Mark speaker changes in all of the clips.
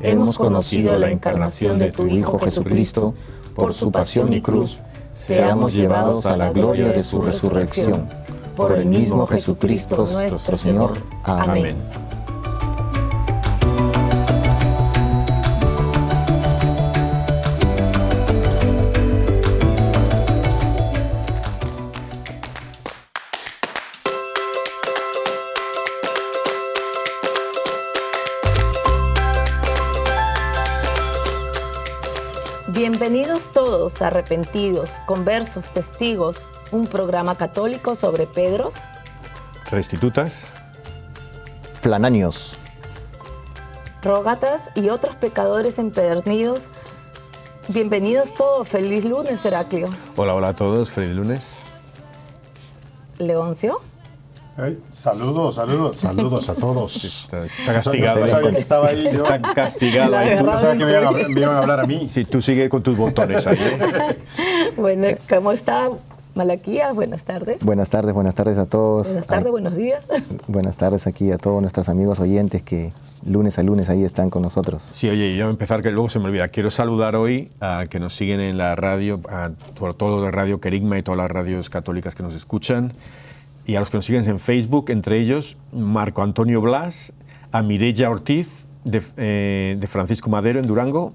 Speaker 1: hemos conocido la encarnación de tu Hijo Jesucristo, por su pasión y cruz, seamos llevados a la gloria de su resurrección. Por el mismo Jesucristo nuestro Señor. Amén. Arrepentidos, conversos, testigos, un programa católico sobre Pedros,
Speaker 2: Restitutas,
Speaker 3: Plananios,
Speaker 1: rógatas y otros pecadores empedernidos. Bienvenidos todos, feliz lunes, Heraclio.
Speaker 2: Hola, hola a todos, feliz lunes.
Speaker 1: Leoncio.
Speaker 4: Saludos, saludos, saludos a todos.
Speaker 2: Está, está castigado.
Speaker 4: No sabía que estaba ahí. yo.
Speaker 2: Está castigado. Ahí.
Speaker 4: Tú no sabes que me iban, a, me iban a hablar a mí.
Speaker 2: Sí, tú sigue con tus botones ahí. ¿eh?
Speaker 1: Bueno, ¿cómo está Malaquías? Buenas tardes.
Speaker 3: Buenas tardes, buenas tardes a todos.
Speaker 1: Buenas tardes, buenos días.
Speaker 3: buenas tardes aquí a todos nuestros amigos oyentes que lunes a lunes ahí están con nosotros.
Speaker 2: Sí, oye, y ya voy a empezar que luego se me olvida. Quiero saludar hoy a que nos siguen en la radio, a to- todo de Radio Querigma y todas las radios católicas que nos escuchan, y a los que nos siguen en Facebook, entre ellos Marco Antonio Blas, a Mireya Ortiz de, eh, de Francisco Madero en Durango,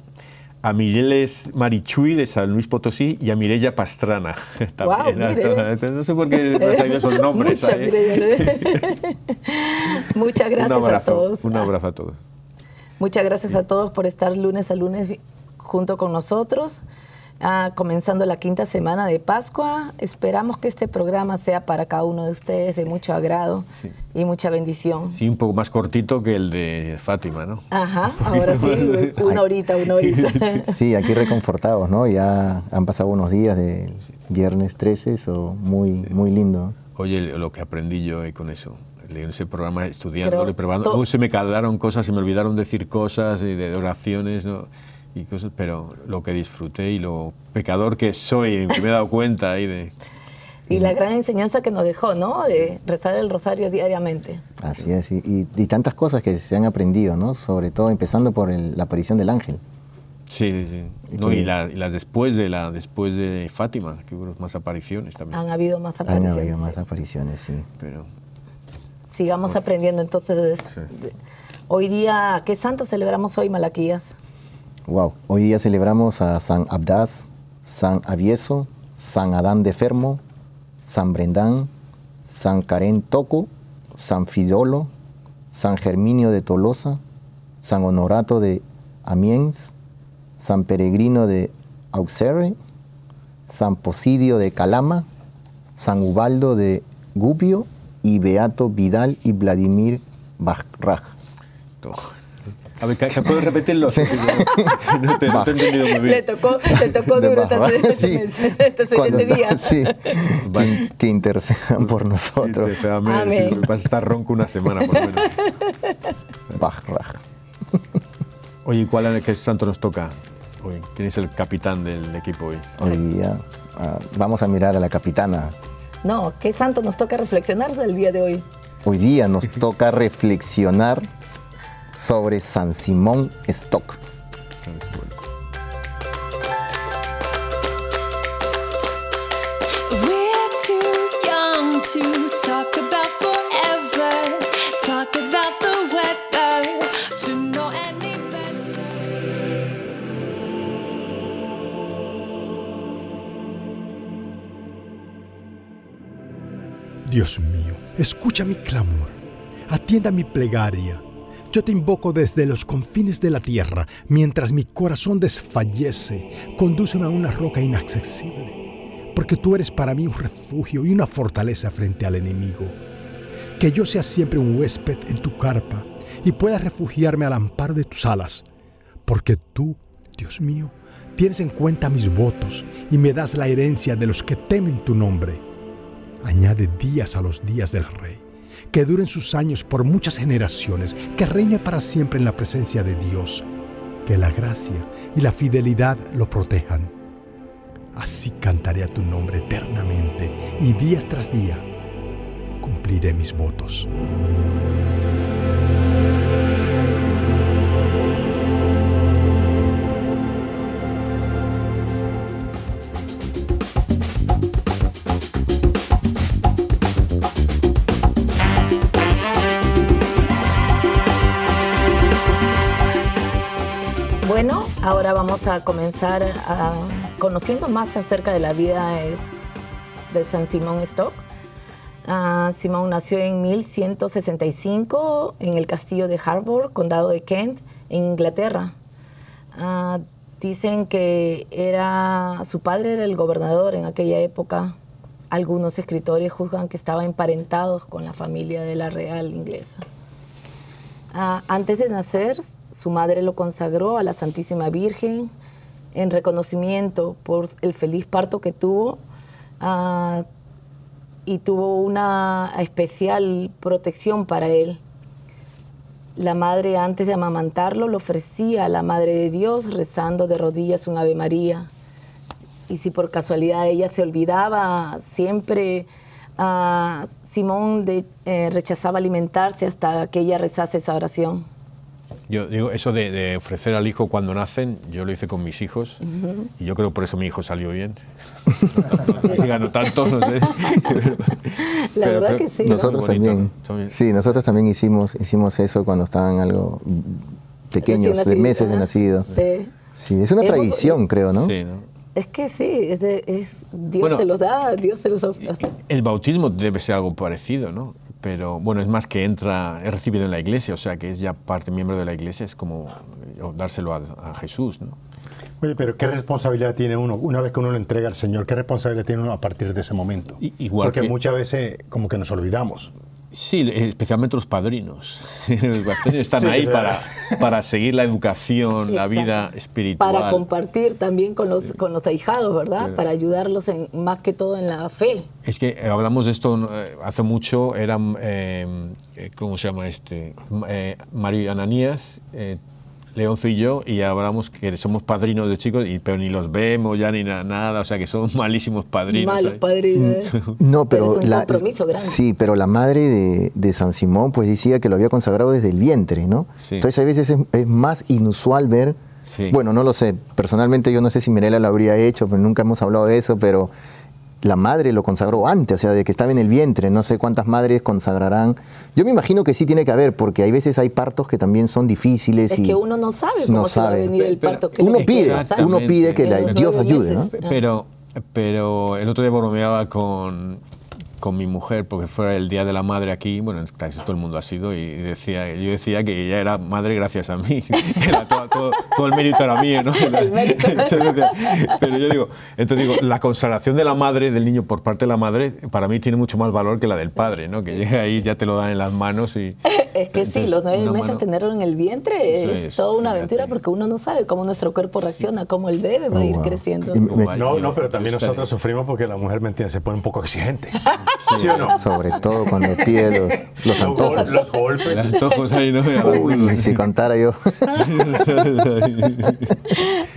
Speaker 2: a Mireles Marichuy de San Luis Potosí y a Mireya Pastrana.
Speaker 1: Guau, mire.
Speaker 2: no sé por qué han salido esos nombres.
Speaker 1: Muchas. Mireya. Muchas gracias
Speaker 2: un abrazo,
Speaker 1: a todos.
Speaker 2: Un abrazo a todos.
Speaker 1: Muchas gracias a todos por estar lunes a lunes junto con nosotros. Ah, comenzando la quinta semana de Pascua, esperamos que este programa sea para cada uno de ustedes de mucho agrado
Speaker 2: Sí.
Speaker 1: y mucha bendición.
Speaker 2: Sí, un poco más cortito que el de Fátima, ¿no?
Speaker 1: Ajá, ahora sí, una horita, una horita.
Speaker 3: Sí, aquí reconfortados, ¿no? Ya han pasado unos días de viernes 13, eso muy, muy lindo.
Speaker 2: Oye, lo que aprendí yo eh, con eso, leyendo ese programa, y probando, se me quedaron cosas, se me olvidaron decir cosas y de oraciones, ¿no? Y cosas, pero lo que disfruté y lo pecador que soy, me he dado cuenta ahí de...
Speaker 1: Y la gran enseñanza que nos dejó, ¿no? De rezar el rosario diariamente.
Speaker 3: Así es, y, y- y tantas cosas que se han aprendido, ¿no? Sobre todo empezando por el- la aparición del ángel.
Speaker 2: Sí, sí, sí.
Speaker 3: Y
Speaker 2: No, y, la- y las después de, la, después de Fátima, que hubo más apariciones también.
Speaker 1: Han habido más
Speaker 3: Han
Speaker 1: apariciones.
Speaker 3: habido más apariciones, sí.
Speaker 2: Pero
Speaker 1: Sigamos aprendiendo entonces.
Speaker 2: Sí.
Speaker 1: hoy día, ¿qué santo celebramos hoy, Malaquías?
Speaker 3: Wow, hoy día celebramos a San Abdas, San Avieso, San Adán de Fermo, San Brendán, San Karen Toco, San Fidolo, San Germinio de Tolosa, San Honorato de Amiens, San Peregrino de Auxerre, San Posidio de Calama, San Ubaldo de Gubbio y Beato Vidal y Vladimir Bajraj.
Speaker 2: A ver, ¿ca- ¿puedes repetirlo? no, te, no te he entendido muy
Speaker 1: Le
Speaker 2: bien.
Speaker 1: tocó, le tocó
Speaker 3: De
Speaker 1: duro esta, este,
Speaker 3: sí.
Speaker 1: este día.
Speaker 3: sí, que, que intercedan por nosotros.
Speaker 2: Sí, te- te- amén.
Speaker 1: Amén.
Speaker 2: Sí, vas a estar ronco una semana por lo menos.
Speaker 3: Bajraj.
Speaker 2: Oye, ¿y ¿cuál qué santo nos toca? hoy? ¿Quién es el capitán del equipo hoy?
Speaker 3: Hoy día ah, vamos a mirar a la capitana.
Speaker 1: No, ¿qué santo nos toca reflexionarse el día de hoy?
Speaker 3: Hoy día nos toca reflexionar sobre San Simón Stock.
Speaker 5: Dios mío, escucha mi clamor, atienda mi plegaria. Yo te invoco desde los confines de la tierra, mientras mi corazón desfallece, condúceme a una roca inaccesible, porque tú eres para mí un refugio y una fortaleza frente al enemigo. Que yo sea siempre un huésped en tu carpa y pueda refugiarme al amparo de tus alas, porque tú, Dios mío, tienes en cuenta mis votos y me das la herencia de los que temen tu nombre. Añade días a los días del rey, que duren sus años por muchas generaciones, que reine para siempre en la presencia de Dios, que la gracia y la fidelidad lo protejan. Así cantaré a tu nombre eternamente y días tras día cumpliré mis votos.
Speaker 1: Ahora vamos a comenzar conociendo más acerca de la vida es- de San Simón Stock. Ah, Simón nació en 1165 en el castillo de Harbour, condado de Kent, en Inglaterra. Ah, dicen que era su padre era el gobernador en aquella época. Algunos escritores juzgan que estaba emparentados con la familia de la real inglesa. Ah, antes de nacer, su madre lo consagró a la Santísima Virgen en reconocimiento por el feliz parto que tuvo ah, y tuvo una especial protección para él. La madre antes de amamantarlo lo ofrecía a la Madre de Dios rezando de rodillas un Ave María. Y si por casualidad ella se olvidaba, siempre ah, Simón eh, rechazaba alimentarse hasta que ella rezase esa oración.
Speaker 2: Yo digo, eso de, de ofrecer al hijo cuando nacen, yo lo hice con mis hijos y yo creo que por eso mi hijo salió bien. no ganó tanto, no sé.
Speaker 1: La
Speaker 2: Pero
Speaker 1: verdad
Speaker 2: creo-
Speaker 1: que sí. ¿no?
Speaker 3: Nosotros también. Sí, nosotros también hicimos, hicimos eso cuando estaban algo pequeños, de meses de nacido.
Speaker 1: Sí.
Speaker 3: Sí, es una tradición, creo, ¿no?
Speaker 2: Sí, ¿no?
Speaker 1: Es que sí, es, de- es- Dios
Speaker 2: Bueno,
Speaker 1: te los da, Dios te los ofrece.
Speaker 2: El bautismo debe ser algo parecido, ¿no? Pero bueno, es más que entra, es recibido en la iglesia, o sea que es ya parte miembro de la iglesia, es como dárselo a, a Jesús, ¿no?
Speaker 4: Oye, pero ¿qué responsabilidad tiene uno? Una vez que uno lo entrega al Señor, ¿qué responsabilidad tiene uno a partir de ese momento?
Speaker 2: Igual
Speaker 4: Porque
Speaker 2: que-
Speaker 4: muchas veces como que nos olvidamos.
Speaker 2: Sí, especialmente los padrinos. Los padrinos están
Speaker 4: Sí,
Speaker 2: ahí para, para seguir la educación, la vida
Speaker 1: Exacto.
Speaker 2: espiritual.
Speaker 1: Para compartir también con los, con los ahijados, ¿verdad? Para ayudarlos en, más que todo en la fe.
Speaker 2: Es que eh, hablamos de esto eh, hace mucho, eran, eh, eh, ¿cómo se llama este? Eh, Mario Ananías, eh, Leonzo y yo, y hablamos que somos padrinos de chicos, y, pero ni los vemos ya ni na- nada, o sea que somos malísimos padrinos.
Speaker 1: Malos padrinos.
Speaker 3: No, pero,
Speaker 1: es un
Speaker 3: la,
Speaker 1: compromiso grande.
Speaker 3: sí, pero la madre de, de San Simón pues decía que lo había consagrado desde el vientre, ¿no?
Speaker 2: Sí.
Speaker 3: Entonces a veces es, es más inusual ver,
Speaker 2: Sí.
Speaker 3: bueno, no lo sé, personalmente yo no sé si Mirela lo habría hecho, pero nunca hemos hablado de eso, pero la madre lo consagró antes, o sea, de que estaba en el vientre, no sé cuántas madres consagrarán. Yo me imagino que sí tiene que haber, porque hay veces hay partos que también son difíciles
Speaker 1: Es
Speaker 3: y
Speaker 1: que uno no sabe cómo
Speaker 3: no
Speaker 1: se va a
Speaker 3: sabe.
Speaker 1: venir el
Speaker 2: Pero-
Speaker 1: parto. que
Speaker 3: uno pide, uno pide que la- Dios ayude, ¿no?
Speaker 2: Pero, pero el otro día bromeaba con, con mi mujer, porque fue el Día de la Madre aquí, bueno, casi todo el mundo ha sido, y decía, yo decía que ella era madre gracias a mí, era todo, todo- todo el mérito era mío, ¿no? Pero yo digo, entonces digo, la consagración de la madre, del niño por parte de la madre, para mí tiene mucho más valor que la del padre, ¿no? Que llega ahí, ya te lo dan en las manos y...
Speaker 1: Es que sí,
Speaker 2: Entonces,
Speaker 1: los nueve meses
Speaker 2: mano-
Speaker 1: tenerlo en el vientre
Speaker 2: Sí,
Speaker 1: es
Speaker 2: es-
Speaker 1: toda una
Speaker 2: fíjate.
Speaker 1: aventura porque uno no sabe cómo nuestro cuerpo reacciona, cómo el bebé va a
Speaker 3: Oh,
Speaker 1: ir
Speaker 3: wow.
Speaker 1: creciendo.
Speaker 4: No, no, pero también nosotros sufrimos porque la mujer, ¿me entiendes? Se pone un poco exigente.
Speaker 2: ¿Sí o no?
Speaker 3: Sobre todo cuando pide los, los antojos.
Speaker 4: Los golpes.
Speaker 2: Los antojos ahí, ¿no?
Speaker 3: Uy, si contara yo.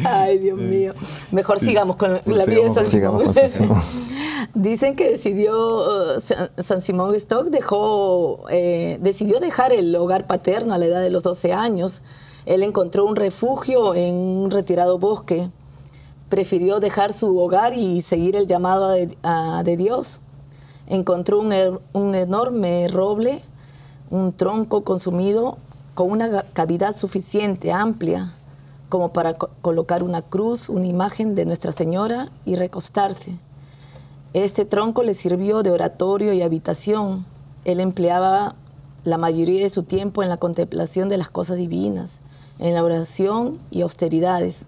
Speaker 1: Ay, Dios mío. Mejor sigamos con la vida de San Simón.
Speaker 3: con San Simón.
Speaker 1: Dicen que decidió, eh, San- San Simón Stock dejó, eh, decidió dejar el hogar paterno a la edad de los 12 años. Él encontró un refugio en un retirado bosque. Prefirió dejar su hogar y seguir el llamado de, a- de Dios. Encontró un, er- un enorme roble, un tronco consumido con una cavidad suficiente, amplia, como para co- colocar una cruz, una imagen de Nuestra Señora y recostarse. Este tronco le sirvió de oratorio y habitación. Él empleaba la mayoría de su tiempo en la contemplación de las cosas divinas, en la oración y austeridades.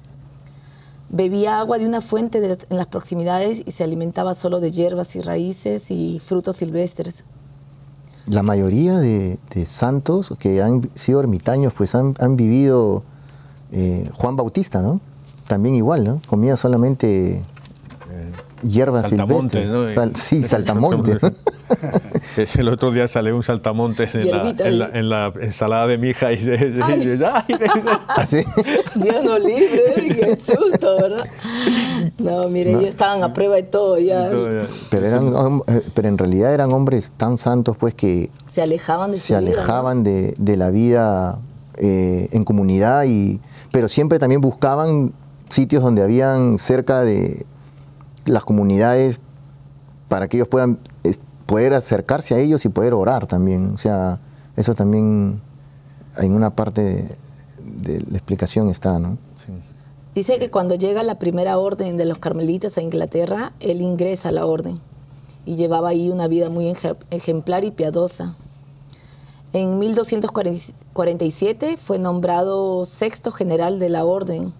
Speaker 1: Bebía agua de una fuente en las proximidades y se alimentaba solo de hierbas y raíces y frutos silvestres.
Speaker 3: La mayoría de, de santos que han sido ermitaños, pues han, han vivido eh, Juan Bautista, ¿no? También igual, ¿no? Comía solamente hierbas
Speaker 2: Saltamontes,
Speaker 3: silvestres.
Speaker 2: ¿no?
Speaker 3: Sal- sí, saltamontes.
Speaker 2: El otro día salió un saltamontes en la, en, la,
Speaker 1: ahí.
Speaker 2: en la ensalada de mi hija y se, se- ay,
Speaker 3: Así.
Speaker 1: Dios nos libre, qué susto, ¿verdad? No, mire, ya estaban a prueba de todo, ya
Speaker 3: Pero, eran, eh, pero en realidad eran hombres tan santos, pues, que
Speaker 1: se alejaban de
Speaker 3: se
Speaker 1: su vida, ¿no?
Speaker 3: alejaban de, de la vida eh, en comunidad, y, pero siempre también buscaban sitios donde habían cerca de las comunidades para que ellos puedan poder acercarse a ellos y poder orar también. O sea, eso también en una parte de, la explicación está, ¿no?
Speaker 1: Dice que cuando llega la primera orden de los carmelitas a Inglaterra, él ingresa a la orden y llevaba ahí una vida muy ej- ejemplar y piadosa. En 1247 fue nombrado sexto general de la orden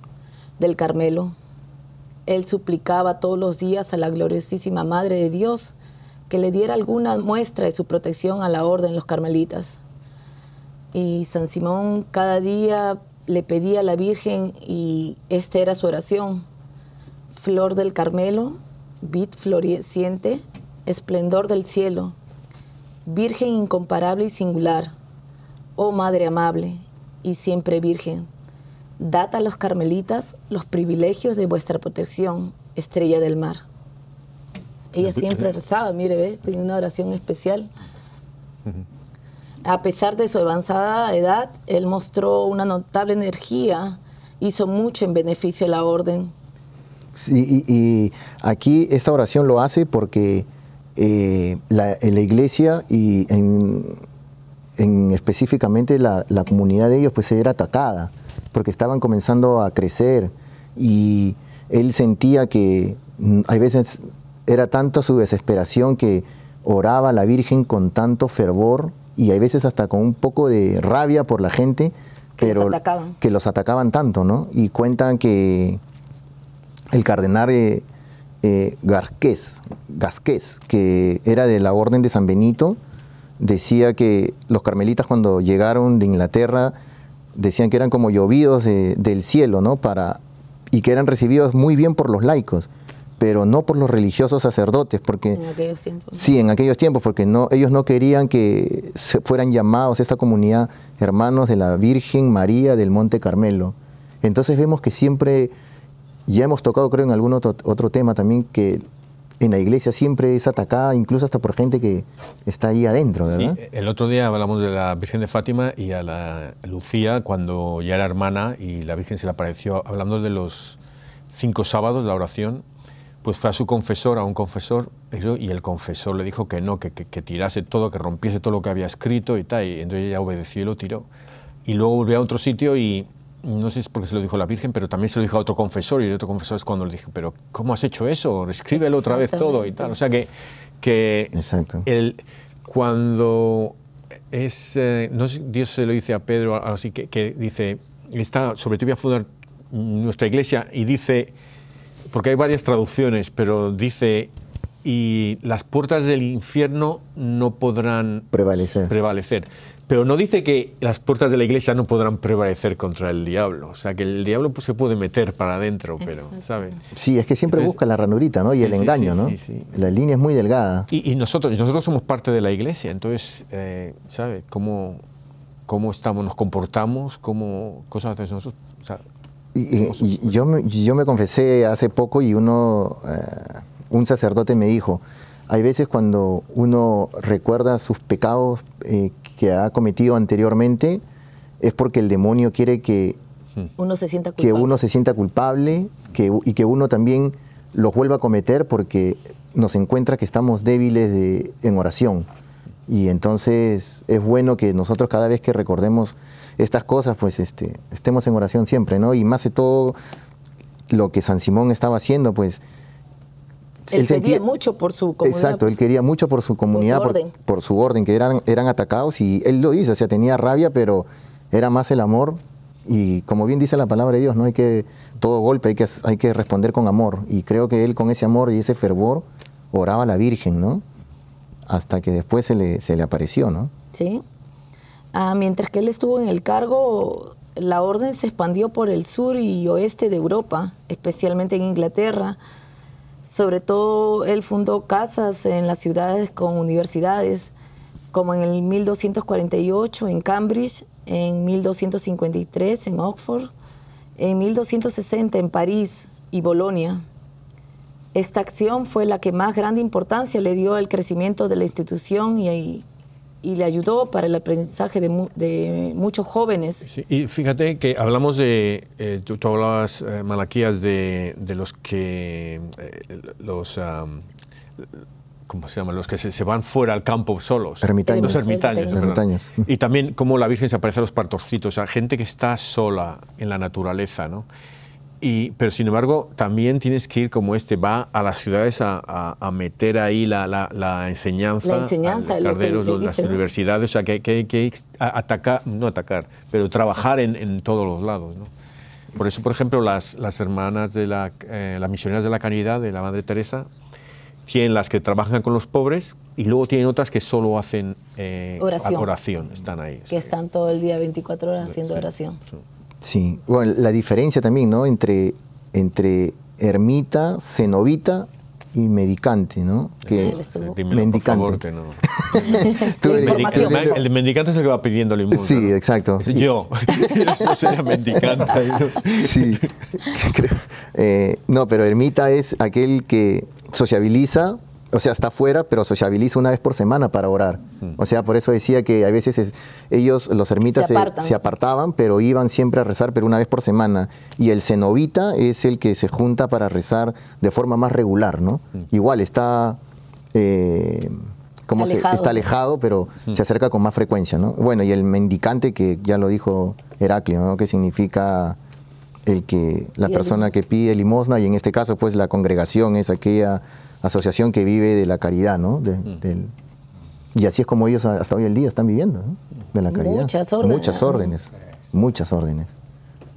Speaker 1: del Carmelo. Él suplicaba todos los días a la gloriosísima Madre de Dios que le diera alguna muestra de su protección a la orden los carmelitas. Y San Simón cada día le pedía a la Virgen y esta era su oración. Flor del Carmelo, vid floreciente, esplendor del cielo, Virgen incomparable y singular, oh Madre amable y siempre Virgen, dad a los carmelitas los privilegios de vuestra protección, estrella del mar. Ella siempre rezaba, mire, ¿ve? tenía una oración especial. A pesar de su avanzada edad, él mostró una notable energía, hizo mucho en beneficio de la orden.
Speaker 3: Sí, y, y aquí esta oración lo hace porque eh, la, en la iglesia y en, en específicamente la, la comunidad de ellos pues era atacada porque estaban comenzando a crecer y él sentía que mm, hay veces era tanto su desesperación que oraba a la Virgen con tanto fervor y hay veces hasta con un poco de rabia por la gente
Speaker 1: Que los
Speaker 3: pero
Speaker 1: atacaban.
Speaker 3: que los atacaban tanto, ¿no? Y cuentan que el cardenal eh, eh, Garqués, Gasqués, que era de la Orden de San Benito, decía que los carmelitas cuando llegaron de Inglaterra decían que eran como llovidos de- del cielo, ¿no? Para, y que eran recibidos muy bien por los laicos, pero no por los religiosos sacerdotes, porque
Speaker 1: En aquellos tiempos.
Speaker 3: Sí, en aquellos tiempos, porque no, ellos no querían que se fueran llamados esta comunidad hermanos de la Virgen María del Monte Carmelo. Entonces vemos que siempre, ya hemos tocado creo en algún otro, otro tema también, que en la iglesia siempre es atacada, incluso hasta por gente que está ahí adentro,
Speaker 2: Sí,
Speaker 3: ¿verdad?
Speaker 2: el otro día hablamos de la Virgen de Fátima y a la Lucía cuando ya era hermana y la Virgen se le apareció hablando de los cinco sábados, la oración, pues fue a su confesor, a un confesor, eso, y el confesor le dijo que no, que, que- que tirase todo, que rompiese todo lo que había escrito y tal, y entonces ella obedeció y lo tiró. Y luego volvió a otro sitio y no sé si es porque se lo dijo la Virgen, pero también se lo dijo a otro confesor, y el otro confesor es cuando le dije, pero ¿cómo has hecho eso? Escríbelo otra vez todo y tal. O sea que, que
Speaker 3: Exacto.
Speaker 2: el, cuando es, eh, no sé, Dios se lo dice a Pedro, así que, que dice, está, sobre ti voy a fundar nuestra iglesia, y dice, porque hay varias traducciones, pero dice, y las puertas del infierno no podrán
Speaker 3: Prevalecer.
Speaker 2: prevalecer. Pero no dice que las puertas de la iglesia no podrán prevalecer contra el diablo. O sea, que el diablo pues, se puede meter para adentro, pero, ¿sabes?
Speaker 3: Sí, es que siempre
Speaker 2: Entonces-
Speaker 3: busca la ranurita, ¿no? Y
Speaker 2: Sí,
Speaker 3: el
Speaker 2: sí,
Speaker 3: engaño,
Speaker 2: sí,
Speaker 3: ¿no?
Speaker 2: sí, sí.
Speaker 3: La línea es muy delgada.
Speaker 2: Y, y nosotros, nosotros somos parte de la iglesia, entonces, eh, ¿sabes? ¿Cómo, ¿Cómo estamos, nos comportamos? ¿Cómo cosas hacemos nosotros? O sea,
Speaker 3: Y, y- y yo, me, yo me confesé hace poco y uno, eh, un sacerdote me dijo, hay veces cuando uno recuerda sus pecados eh, que ha cometido anteriormente, es porque el demonio quiere que,
Speaker 1: Uno se sienta
Speaker 3: que
Speaker 1: culpable.
Speaker 3: uno se sienta culpable que, y que uno también los vuelva a cometer porque nos encuentra que estamos débiles de- en oración. Y entonces es bueno que nosotros cada vez que recordemos estas cosas, pues este, estemos en oración siempre, ¿no? Y más de todo lo que San Simón estaba haciendo, pues...
Speaker 1: Él,
Speaker 3: él sentía-
Speaker 1: mucho por su comunidad.
Speaker 3: Exacto, él quería mucho por su comunidad, por,
Speaker 1: orden.
Speaker 3: por su orden, que eran, eran atacados y él lo dice, o sea, tenía rabia, pero era más el amor y como bien dice la palabra de Dios, no hay que, todo golpe hay que, hay que responder con amor y creo que él con ese amor y ese fervor oraba a la Virgen, ¿no? Hasta que después se le, se le apareció, ¿no?
Speaker 1: Sí. Ah, mientras que él estuvo en el cargo, la orden se expandió por el sur y oeste de Europa, especialmente en Inglaterra. Sobre todo, él fundó casas en las ciudades con universidades, como en el 1248 en Cambridge, en 1253 en Oxford, en 1260 en París y Bolonia. Esta acción fue la que más grande importancia le dio al crecimiento de la institución y, y le ayudó para el aprendizaje de, mu- de muchos jóvenes.
Speaker 2: Sí, y fíjate que hablamos de, eh, tú, tú hablabas, eh, Malaquías, de, de los que, eh, los, am, ¿cómo se llama? Los que se, se van fuera al campo solos.
Speaker 3: Ermitaños.
Speaker 2: Los ermitaños.
Speaker 1: Ermitaños.
Speaker 2: Y también cómo la Virgen se aparece a los pastorcitos, o sea, gente que está sola en la naturaleza, ¿no? Y, pero sin embargo, también tienes que ir como este, va a las ciudades a, a- a meter ahí la, la- la enseñanza,
Speaker 1: La enseñanza,
Speaker 2: a los
Speaker 1: lo
Speaker 2: carderos, los- las universidades, o sea, que hay que, que atacar, no atacar, pero trabajar en, en todos los lados, ¿no? Por eso, por ejemplo, las, las hermanas de la, eh, las misioneras de la caridad de la Madre Teresa, tienen las que trabajan con los pobres y luego tienen otras que solo hacen eh,
Speaker 1: Oración.
Speaker 2: oración, están ahí.
Speaker 1: que están todo el día 24 horas haciendo
Speaker 2: Sí,
Speaker 1: oración.
Speaker 2: sí.
Speaker 3: Sí, bueno, la diferencia también, ¿no? Entre, entre ermita, cenobita y medicante, ¿no? Que
Speaker 2: Dímelo,
Speaker 3: mendicante.
Speaker 2: por favor, que no.
Speaker 3: Tú
Speaker 1: La
Speaker 3: eres-
Speaker 1: información.
Speaker 2: El, mendicante es el que va pidiendo limosna.
Speaker 3: Sí,
Speaker 2: ¿no?
Speaker 3: exacto.
Speaker 2: Es yo. Yo sería mendicante. ¿no?
Speaker 3: Sí. Creo- eh, no, pero ermita es aquel que sociabiliza, o sea, está afuera, pero sociabiliza una vez por semana para orar. O sea, por eso decía que a veces es- ellos, los ermitas,
Speaker 1: Se
Speaker 3: se,
Speaker 1: apartan.
Speaker 3: se apartaban, pero iban siempre a rezar, pero una vez por semana. Y el cenovita es el que se junta para rezar de forma más regular, ¿no? Igual está... eh, ¿cómo se-
Speaker 1: Alejado,
Speaker 3: está
Speaker 1: sí.
Speaker 3: alejado, pero se acerca con más frecuencia, ¿no? Bueno, y el mendicante, que ya lo dijo Heraclio, ¿no? Que significa el que la persona que pide limosna y en este caso pues la congregación es aquella asociación que vive de la caridad, ¿no? De- del- y así es como ellos a- hasta hoy el día están viviendo, ¿no? De la caridad.
Speaker 1: Muchas órdenes.
Speaker 3: Muchas órdenes. Muchas órdenes.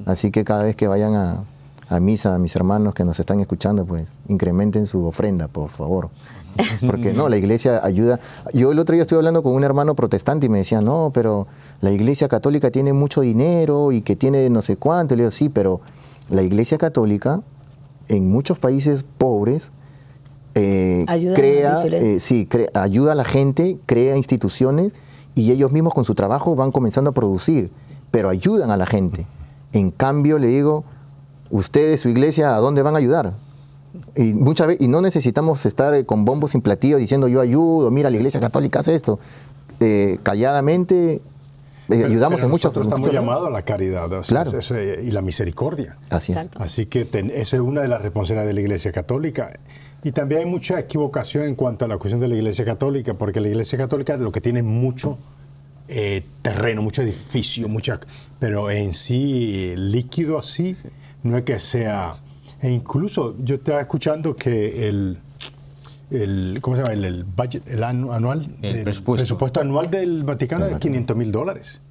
Speaker 3: Así que cada vez que vayan a, a misa, mis hermanos que nos están escuchando, pues incrementen su ofrenda, por favor. Porque no, la iglesia ayuda. Yo el otro día estuve hablando con un hermano protestante y me decía, no, pero la iglesia católica tiene mucho dinero y que tiene no sé cuánto. Y le digo, sí, pero la iglesia católica en muchos países pobres eh,
Speaker 1: Ayuda a
Speaker 3: crea, eh, sí, crea- ayuda a la gente, crea instituciones y ellos mismos con su trabajo van comenzando a producir, pero ayudan a la gente. En cambio, le digo, ustedes, su iglesia, ¿a dónde van a ayudar? Y, muchas veces, y no necesitamos estar eh, con bombos sin platillos diciendo yo ayudo, mira, la iglesia católica hace esto. Eh, calladamente eh,
Speaker 4: Pero-
Speaker 3: ayudamos
Speaker 4: pero
Speaker 3: en muchos
Speaker 4: Nosotros estamos llamados a la caridad o sea,
Speaker 3: Claro.
Speaker 4: y la misericordia.
Speaker 3: Así es.
Speaker 1: Exacto.
Speaker 4: Así que ten- esa es una de las responsabilidades de la Iglesia Católica. Y también hay mucha equivocación en cuanto a la cuestión de la Iglesia Católica, porque la Iglesia Católica lo que tiene es mucho eh, terreno, mucho edificio, mucha, pero en sí líquido así no es que sea. E incluso yo estaba escuchando que el, el ¿cómo se llama? El, el budget, el anu- anual,
Speaker 2: El presupuesto.
Speaker 4: anual del Vaticano es 500 mil dólares.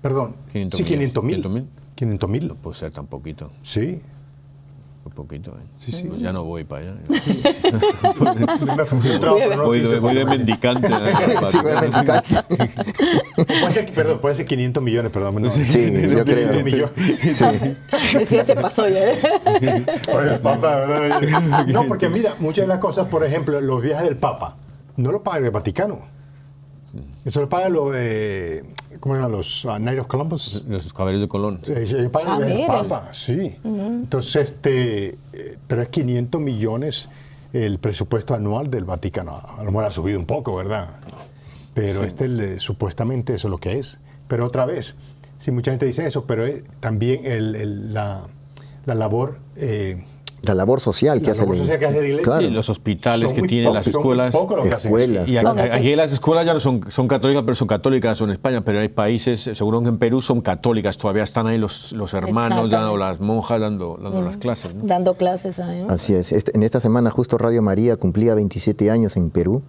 Speaker 4: Perdón,
Speaker 2: 500
Speaker 4: sí,
Speaker 2: millones.
Speaker 4: 500 mil.
Speaker 2: 500 mil.
Speaker 4: 500 mil.
Speaker 2: No puede ser tan poquito.
Speaker 4: Sí.
Speaker 2: Poquito, ¿eh?
Speaker 4: Sí, sí.
Speaker 2: Pues ya no voy para allá. Voy, de, voy de mendicante. ¿eh?
Speaker 3: Sí, voy a mendicar.
Speaker 4: Puede ser, perdón, puede ser 500 millones, perdón. No,
Speaker 3: Sí, yo creo.
Speaker 4: 500 millones.
Speaker 1: Decía, te pasó ya. ¿eh?
Speaker 4: Por el Papa, ¿verdad? No, porque mira, muchas de las cosas, por ejemplo, los viajes del Papa, no lo paga el Vaticano. Eso lo pagan los, eh, ¿cómo llaman? Los uh, Knights of Columbus.
Speaker 2: Los caballeros de Colón.
Speaker 4: Sí, pagan
Speaker 1: Ah,
Speaker 4: el. Papa, sí. Entonces, este, eh, pero es 500 millones el presupuesto anual del Vaticano. A lo mejor ha subido un poco, ¿verdad? Pero este, el, supuestamente, eso es lo que es. Pero otra vez, sí, mucha gente dice eso, pero es también el- el- la, la labor... eh,
Speaker 3: La labor social que
Speaker 4: La
Speaker 3: hace
Speaker 4: labor social que hace la iglesia.
Speaker 3: Claro.
Speaker 2: Sí, los hospitales
Speaker 4: son
Speaker 2: que
Speaker 4: pocos,
Speaker 2: las escuelas.
Speaker 3: Escuelas.
Speaker 2: Y aquí,
Speaker 1: Póngase.
Speaker 2: aquí las escuelas ya no son, son católicas, pero son católicas en España, pero hay países, seguro que en Perú son católicas, todavía están ahí los, los hermanos dando, o las monjas dando, dando las clases. ¿no?
Speaker 1: Dando clases ahí. ¿no?
Speaker 3: Así es. Este- en esta semana justo Radio María cumplía 27 años en Perú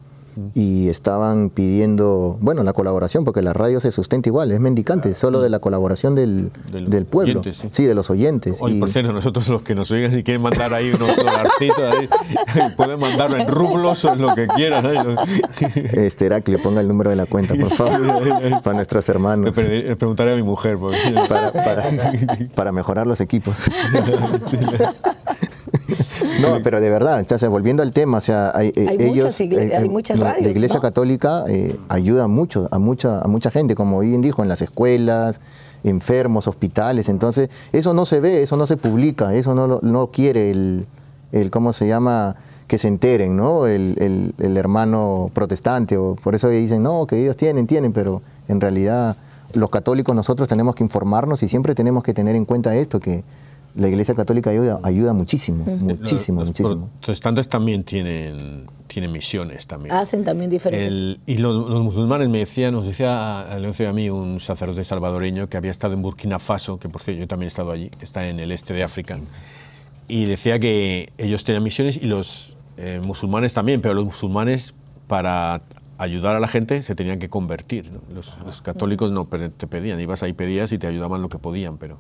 Speaker 3: y estaban pidiendo, bueno, la colaboración, porque la radio se sustenta igual, es mendicante, solo de la colaboración del,
Speaker 2: De
Speaker 3: del pueblo.
Speaker 2: oyentes, sí.
Speaker 3: de los oyentes.
Speaker 2: Oye,
Speaker 3: Y-
Speaker 2: por cierto, nosotros los que nos oigan, si quieren mandar ahí unos dolarcitos, ahí, pueden mandarlo en rublos o en lo que quieran. ¿no?
Speaker 3: este Heraclio, ponga el número de la cuenta, por favor, para nuestros
Speaker 2: Le,
Speaker 3: hermanos,
Speaker 2: le preguntaré a mi mujer. porque-
Speaker 3: para, para- para mejorar los equipos. No, pero de verdad, o sea, volviendo al tema, o sea, hay, eh,
Speaker 1: Hay
Speaker 3: ellos,
Speaker 1: muchas igle- hay muchas
Speaker 3: la-
Speaker 1: radios,
Speaker 3: la Iglesia
Speaker 1: ¿no?
Speaker 3: Católica eh, ayuda mucho a mucha a mucha gente, como bien dijo, en las escuelas, enfermos, hospitales. Entonces, eso no se ve, eso no se publica, eso no lo- no quiere el, el cómo se llama que se enteren, ¿no? El, el- el hermano protestante o por eso dicen no que ellos tienen tienen, pero en realidad los católicos nosotros tenemos que informarnos y siempre tenemos que tener en cuenta esto que la Iglesia Católica ayuda, ayuda muchísimo, muchísimo,
Speaker 2: los
Speaker 3: muchísimo.
Speaker 2: protestantes también tienen, tienen misiones también.
Speaker 1: Hacen también diferentes.
Speaker 2: El- y los, los musulmanes me decían, nos decía a Leoncio y a mí un sacerdote salvadoreño que había estado en Burkina Faso, que por cierto yo también he estado allí, que está en el este de África, y decía que ellos tenían misiones y los eh, musulmanes también, pero los musulmanes para ayudar a la gente se tenían que convertir. ¿no? Los, los católicos no te pedían, ibas ahí pedías y te ayudaban lo que podían, pero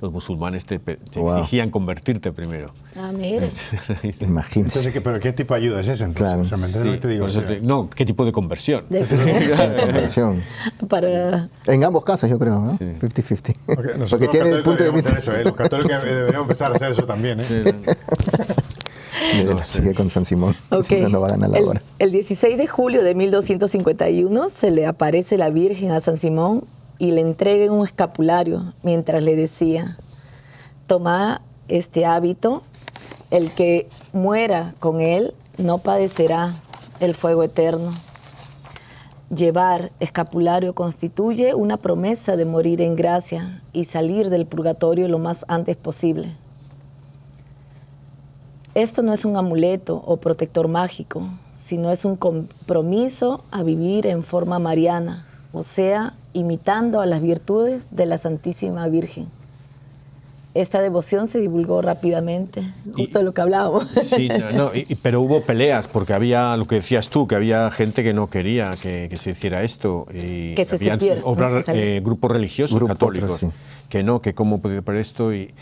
Speaker 2: los musulmanes te, te
Speaker 3: Wow.
Speaker 2: exigían convertirte primero.
Speaker 1: Ah, mire.
Speaker 3: Imagínate.
Speaker 4: Entonces, ¿qué- ¿pero qué tipo de ayuda es esa? Entonces?
Speaker 3: Claro.
Speaker 4: O sea, ¿me entiendes lo que te digo? O sea,
Speaker 2: te- no, ¿qué tipo de conversión?
Speaker 1: De-
Speaker 3: Conversión.
Speaker 1: para
Speaker 3: En ambos casos, yo creo, ¿no?
Speaker 2: Sí.
Speaker 3: 50-50.
Speaker 4: ok, nosotros
Speaker 3: Porque
Speaker 4: los
Speaker 3: tiene el punto de vista.
Speaker 4: eso, ¿eh? Los católicos deberíamos empezar a hacer eso también, ¿eh?
Speaker 3: Mira,
Speaker 2: No sé.
Speaker 3: sigue con San Simón.
Speaker 1: Ok.
Speaker 3: Si no, no va a ganar la
Speaker 1: el,
Speaker 3: hora.
Speaker 1: el 16 de julio de 1251 se le aparece la Virgen a San Simón y le entrega un escapulario mientras le decía, toma este hábito, el que muera con él no padecerá el fuego eterno. Llevar escapulario constituye una promesa de morir en gracia y salir del purgatorio lo más antes posible. Esto no es un amuleto o protector mágico, sino es un compromiso a vivir en forma mariana, o sea, imitando a las virtudes de la Santísima Virgen. Esta devoción se divulgó rápidamente, justo de lo que hablábamos.
Speaker 2: Sí, no, no, y- y- pero hubo peleas porque había lo que decías tú, que había gente que no quería que, que se hiciera esto. Y
Speaker 1: Que se saliera.
Speaker 2: eh, grupos religiosos
Speaker 3: Grupos,
Speaker 2: católicos
Speaker 3: sí.
Speaker 2: que no, que cómo podía para esto y,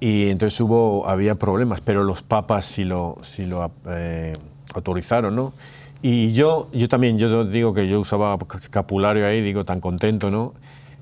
Speaker 2: y entonces hubo había problemas, pero los papas sí lo sí lo eh, autorizaron, ¿no? Y yo yo también yo digo que yo usaba escapulario ahí, digo tan contento, ¿no?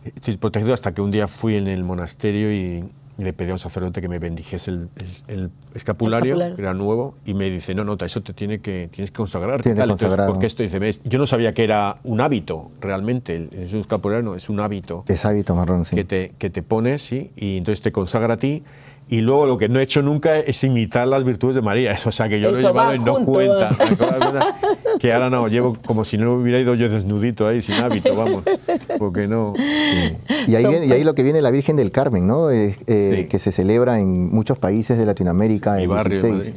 Speaker 2: Estoy protegido hasta que un día fui en el monasterio y, y le pedí a un sacerdote que me bendijese el, el- el escapulario,
Speaker 1: escapulario.
Speaker 2: que era nuevo, y me dice, no, no, eso te tiene que, tienes que consagrar.
Speaker 3: Tiene
Speaker 2: porque esto dice, "Ves, yo no sabía que era un hábito, realmente, el, es un escapulario, no, es un hábito
Speaker 3: Es hábito marrón, sí.
Speaker 2: que, te, que te pones, ¿sí? y entonces te consagra a ti. Y luego lo que no he hecho nunca es imitar las virtudes de María. Eso, o sea, que yo lo he
Speaker 1: Eso
Speaker 2: llevado
Speaker 1: va
Speaker 2: y no cuenta. que ahora no, llevo como si no hubiera ido yo desnudito ahí, sin hábito, vamos. Porque no.
Speaker 3: Y ahí, viene, y ahí lo que viene la Virgen del Carmen, ¿no? Eh, eh,
Speaker 2: Sí.
Speaker 3: Que se celebra en muchos países de Latinoamérica
Speaker 2: barrio, en
Speaker 3: 16.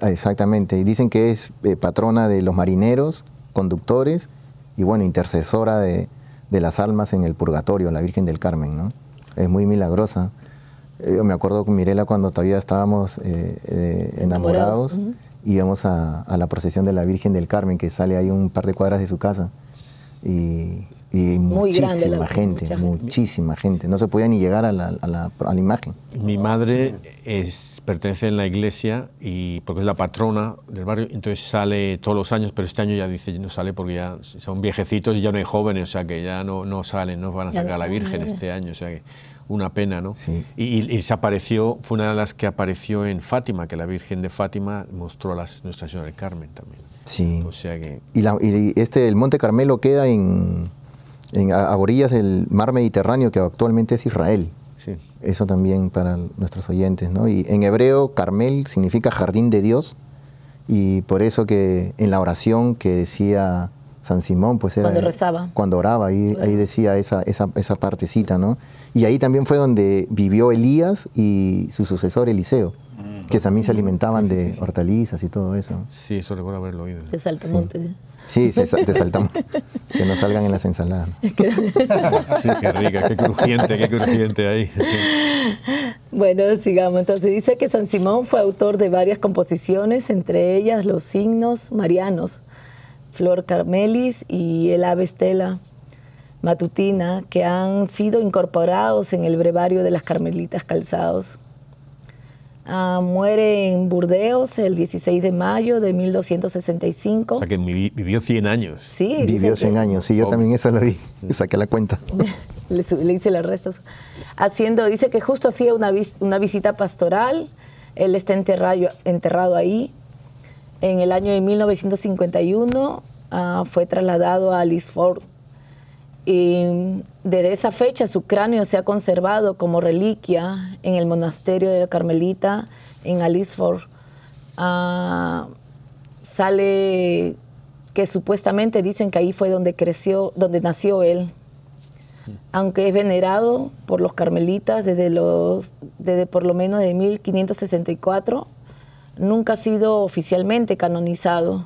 Speaker 3: Ah, Exactamente. Y dicen que es eh, patrona de los marineros, conductores y, bueno, intercesora de, de las almas en el purgatorio, la Virgen del Carmen, ¿no? Es muy milagrosa. Eh, Yo me acuerdo con Mirela cuando todavía estábamos eh, eh, enamorados,
Speaker 1: Enamorados, ujú.
Speaker 3: íbamos a, a la procesión de la Virgen del Carmen, que sale ahí un par de cuadras de su casa. Y, Y muchísima
Speaker 1: la-
Speaker 3: gente,
Speaker 1: mucha gente.
Speaker 3: muchísima gente. No se podía ni llegar a la, a la- a la imagen.
Speaker 2: Mi madre es, pertenece en la iglesia y porque es la patrona del barrio, entonces sale todos los años, pero este año ya dice no sale porque ya son viejecitos y ya no hay jóvenes, o sea que ya no, no salen, no van a sacar a la. Virgen este año, o sea que una pena, ¿no?
Speaker 3: Sí.
Speaker 2: Y, y- se apareció, fue una de las que apareció en Fátima, que la Virgen de Fátima mostró a las, Nuestra Señora del Carmen también.
Speaker 3: Sí.
Speaker 2: O sea que
Speaker 3: Y, la- y este, el Monte Carmelo queda en, en- a, a orillas del mar Mediterráneo, que actualmente es Israel.
Speaker 2: sí.
Speaker 3: Eso también para nuestros oyentes, ¿no? Y en hebreo, Carmel significa jardín de Dios, y por eso que en la oración que decía San Simón, pues era...
Speaker 1: Cuando rezaba.
Speaker 3: Cuando oraba, ahí, ahí decía esa, esa, esa partecita, ¿no? Y ahí también fue donde vivió Elías y su sucesor Eliseo, que también se alimentaban de hortalizas y todo eso.
Speaker 2: Sí, eso recuerdo haberlo oído.
Speaker 1: De Saltamonte.
Speaker 3: Sí, se, te saltamos. que no salgan en las ensaladas.
Speaker 2: Sí, qué rica, qué crujiente, qué crujiente ahí.
Speaker 1: Bueno, sigamos. Entonces dice que San Simón fue autor de varias composiciones, entre ellas los signos marianos, Flor Carmelis y el Ave Estela Matutina, que han sido incorporados en el brevario de las Carmelitas Calzados. Ah, muere en Burdeos el 16 de mayo de 1265.
Speaker 2: O sea que vi- vivió 100 años.
Speaker 1: Sí,
Speaker 3: Vivió
Speaker 1: que-
Speaker 3: 100 años, sí, yo también eso lo vi, saqué la cuenta.
Speaker 1: le, hice las restas. Haciendo, dice que justo hacía una, vis- una visita pastoral. Él está enterrado, enterrado ahí. En el año de 1951 ah, fue trasladado a Lisford. Y desde esa fecha su cráneo se ha conservado como reliquia en el monasterio de la Carmelita en Alisford. Ah, sale que supuestamente dicen que ahí fue donde creció, donde nació él aunque es venerado por los carmelitas desde, los, desde por lo menos de 1564, nunca ha sido oficialmente canonizado,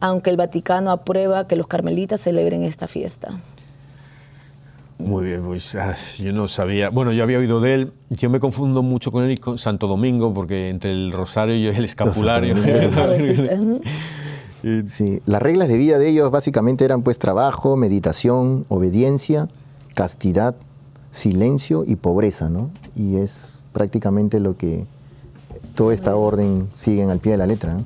Speaker 1: aunque el Vaticano aprueba que los carmelitas celebren esta fiesta.
Speaker 2: Muy bien, pues ah, yo no sabía. Bueno, yo había oído de él. Yo me confundo mucho con él y con Santo Domingo, porque entre el rosario y el escapulario.
Speaker 3: Sí, las reglas de vida de ellos básicamente eran pues trabajo, meditación, obediencia, castidad, silencio y pobreza, ¿no? Y es prácticamente lo que toda esta orden siguen al pie de la letra.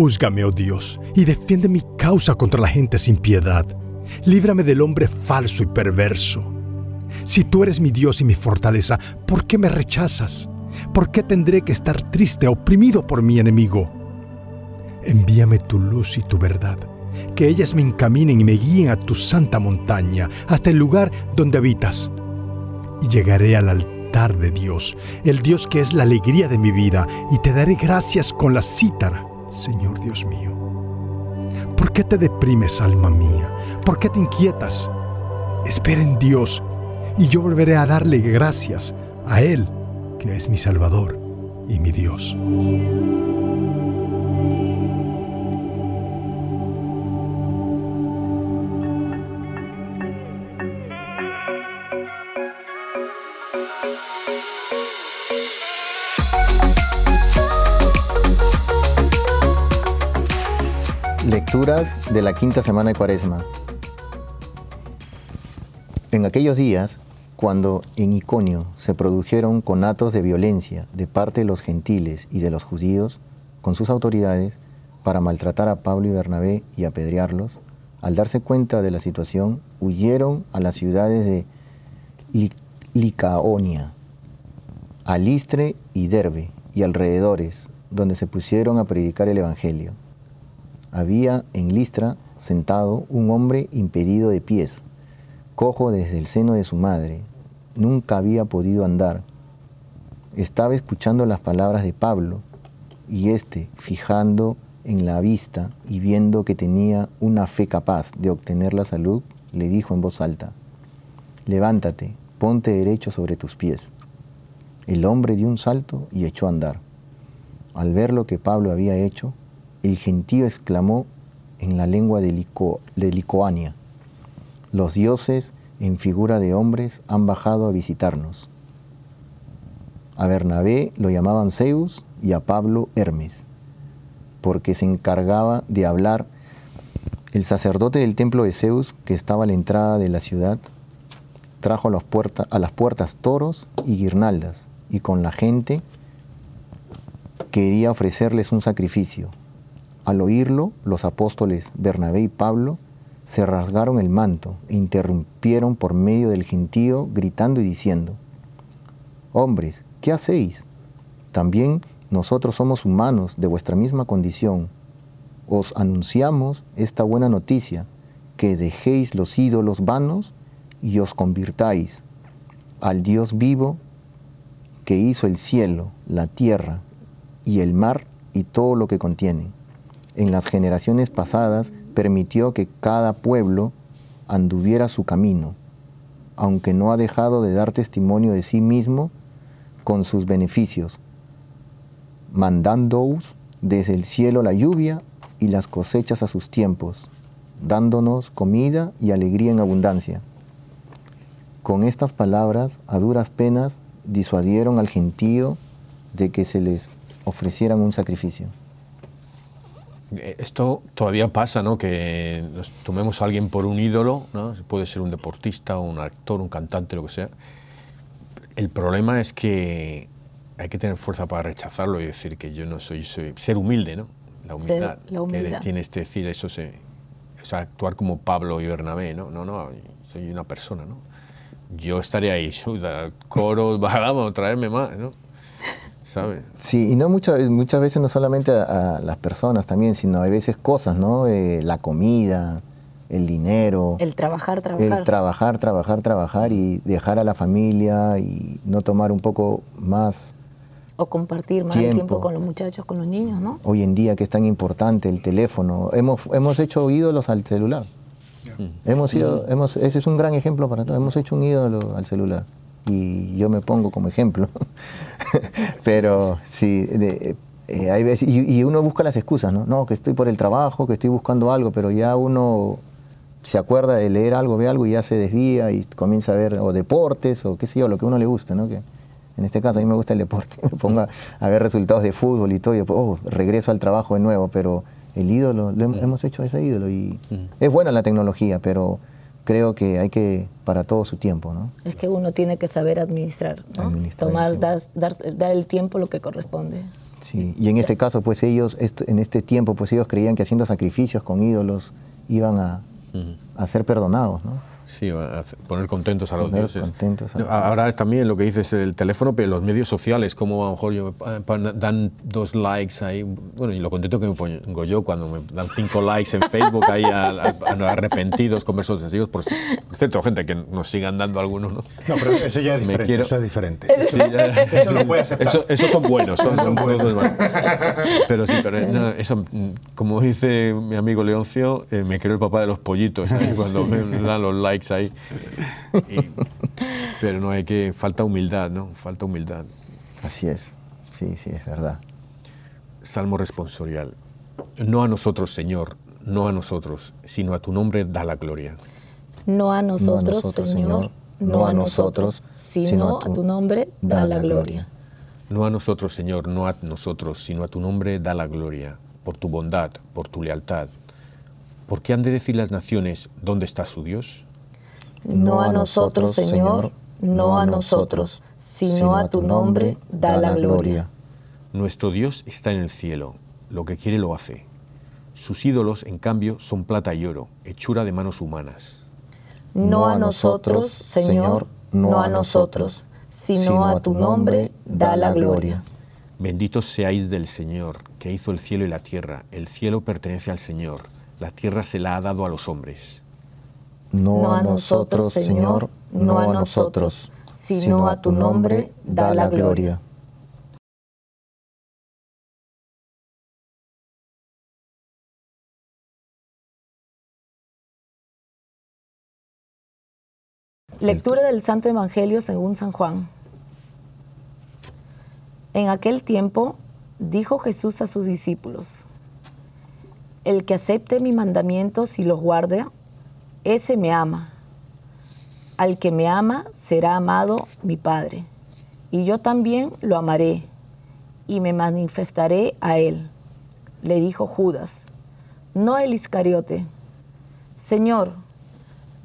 Speaker 5: Júzgame, oh Dios, y defiende mi causa contra la gente sin piedad. Líbrame del hombre falso y perverso. Si tú eres mi Dios y mi fortaleza, ¿por qué me rechazas? ¿Por qué tendré que estar triste, oprimido por mi enemigo? Envíame tu luz y tu verdad, que ellas me encaminen y me guíen a tu santa montaña, hasta el lugar donde habitas. Y llegaré al altar de Dios, el Dios que es la alegría de mi vida, y te daré gracias con la cítara, Señor Dios mío. ¿Por qué te deprimes, alma mía? ¿Por qué te inquietas? Espera en Dios, y yo volveré a darle gracias a Él, que es mi Salvador y mi Dios.
Speaker 3: De la quinta semana de Cuaresma. En aquellos días, cuando en Iconio se produjeron conatos de violencia de parte de los gentiles y de los judíos con sus autoridades para maltratar a Pablo y Bernabé y apedrearlos, al darse cuenta de la situación, huyeron a las ciudades de Li- Licaonia, a Listre y Derbe y alrededores, donde se pusieron a predicar el Evangelio. Había en Listra sentado un hombre impedido de pies, cojo desde el seno de su madre, nunca había podido andar. Estaba escuchando las palabras de Pablo y éste, fijando en la vista y viendo que tenía una fe capaz de obtener la salud, le dijo en voz alta, levántate, ponte derecho sobre tus pies. El hombre dio un salto y echó a andar. Al ver lo que Pablo había hecho, el gentío exclamó en la lengua de, Lico- Licoania, los dioses en figura de hombres han bajado a visitarnos. A Bernabé lo llamaban Zeus y a Pablo Hermes, porque se encargaba de hablar el sacerdote del templo de Zeus, que estaba a la entrada de la ciudad, trajo a las puertas toros y guirnaldas, y con la gente quería ofrecerles un sacrificio. Al oírlo, los apóstoles Bernabé y Pablo se rasgaron el manto e interrumpieron por medio del gentío, gritando y diciendo, Hombres, ¿qué hacéis? También nosotros somos humanos de vuestra misma condición. Os anunciamos esta buena noticia, que dejéis los ídolos vanos y os convirtáis al Dios vivo que hizo el cielo, la tierra y el mar y todo lo que contienen. En las generaciones pasadas permitió que cada pueblo anduviera su camino, aunque no ha dejado de dar testimonio de sí mismo con sus beneficios, mandándoos desde el cielo la lluvia y las cosechas a sus tiempos, dándonos comida y alegría en abundancia. Con estas palabras, a duras penas, disuadieron al gentío de que se les ofrecieran un sacrificio.
Speaker 2: Eh, Esto todavía pasa, ¿no? Que nos tomemos a alguien por un ídolo, ¿no? Puede ser un deportista, un actor, un cantante, lo que sea. El problema es que hay que tener fuerza para rechazarlo y decir que yo no soy, soy ser humilde, ¿no? La
Speaker 1: Ser-
Speaker 2: humildad.
Speaker 1: la humildad.
Speaker 2: Que tienes que decir eso, se, o sea, actuar como Pablo y Bernabé, ¿no? No, no, soy una persona, ¿no? Yo estaré ahí, coros, vamos, traerme más, ¿no? ¿Sabes?
Speaker 3: Sí, y no muchas, muchas veces no solamente a, a las personas también, sino hay veces cosas, ¿no? Eh, la comida, el dinero,
Speaker 1: El trabajar, trabajar.
Speaker 3: el trabajar, trabajar, trabajar y dejar a la familia y no tomar un poco más
Speaker 1: o compartir más el
Speaker 3: Tiempo.
Speaker 1: tiempo con los muchachos, con los niños, ¿no?
Speaker 3: hoy en día que es tan importante el teléfono. Hemos, hemos hecho ídolos al celular. Hemos sido, hemos, ese es un gran ejemplo para todos. Hemos hecho un ídolo al celular. Y yo me pongo como ejemplo. Pero sí, de- eh, hay veces, y, y uno busca las excusas, ¿no? No, que estoy por el trabajo, que estoy buscando algo, pero ya uno se acuerda de leer algo, ve algo y ya se desvía y comienza a ver o deportes o qué sé yo, lo que a uno le guste, ¿no? Que en este caso a mí me gusta el deporte, me pongo a, a ver resultados de fútbol y todo y después, oh, regreso al trabajo de nuevo, pero el ídolo, lo hem- hemos hecho ese ídolo y es buena la tecnología, pero creo que hay que, para todo su tiempo, ¿no?
Speaker 1: Es que uno tiene que saber administrar, ¿no?
Speaker 3: Administrar
Speaker 1: Tomar, dar, dar, dar el tiempo lo que corresponde.
Speaker 3: Sí, y en este caso, pues ellos, en este tiempo, pues ellos creían que haciendo sacrificios con ídolos iban a, a ser perdonados, ¿no?
Speaker 2: Sí, poner contentos a los
Speaker 3: Poner
Speaker 2: dioses.
Speaker 3: contentos a los
Speaker 2: No, Ahora también lo que dices el teléfono, pero los medios sociales, como a lo mejor yo, eh, dan dos likes ahí, bueno, y lo contento que me pongo yo cuando me dan cinco likes en Facebook ahí a, a- a arrepentidos, conversos sencillos, por cierto, gente que nos sigan dando algunos, ¿no?
Speaker 4: No, pero eso ya es diferente.
Speaker 2: quiero-
Speaker 4: Eso es diferente.
Speaker 2: Sí, ya-
Speaker 4: Eso lo puede aceptar.
Speaker 2: Eso- esos son buenos, son,
Speaker 4: buenos.
Speaker 2: buenos. Pero sí, pero no, eso, como dice mi amigo Leoncio, eh, me creo el papá de los pollitos cuando me dan los likes ahí. Y- pero no hay que, falta humildad, ¿no? Falta humildad.
Speaker 3: Así es, sí, sí, es verdad.
Speaker 2: Salmo responsorial. No a nosotros, Señor, no a nosotros, sino a tu nombre da la gloria.
Speaker 1: No a nosotros,
Speaker 3: nosotros,
Speaker 1: Señor,
Speaker 3: Señor,
Speaker 1: no a nosotros, sino a tu nombre da la gloria.
Speaker 2: No a nosotros, Señor, no a nosotros, sino a tu nombre da la gloria, por tu bondad, por tu lealtad. ¿Por qué han de decir las naciones dónde está su Dios?
Speaker 1: No a nosotros, Señor, no a nosotros, sino a tu nombre da la gloria.
Speaker 2: Nuestro Dios está en el cielo, lo que quiere lo hace. Sus ídolos, en cambio, son plata y oro, hechura de manos humanas.
Speaker 1: No a nosotros, Señor, no a nosotros, sino a tu nombre da la gloria.
Speaker 2: Benditos seáis del Señor, que hizo el cielo y la tierra. El cielo pertenece al Señor, la tierra se la ha dado a los hombres.
Speaker 3: No a nosotros, Señor, no a nosotros, sino a tu nombre da la gloria.
Speaker 1: Lectura del Santo Evangelio según San Juan. En aquel tiempo dijo Jesús a sus discípulos, El que acepte mis mandamientos y los guarde, ese me ama. Al que me ama será amado mi Padre, y yo también lo amaré, y me manifestaré a él. Le dijo Judas, no el Iscariote. Señor,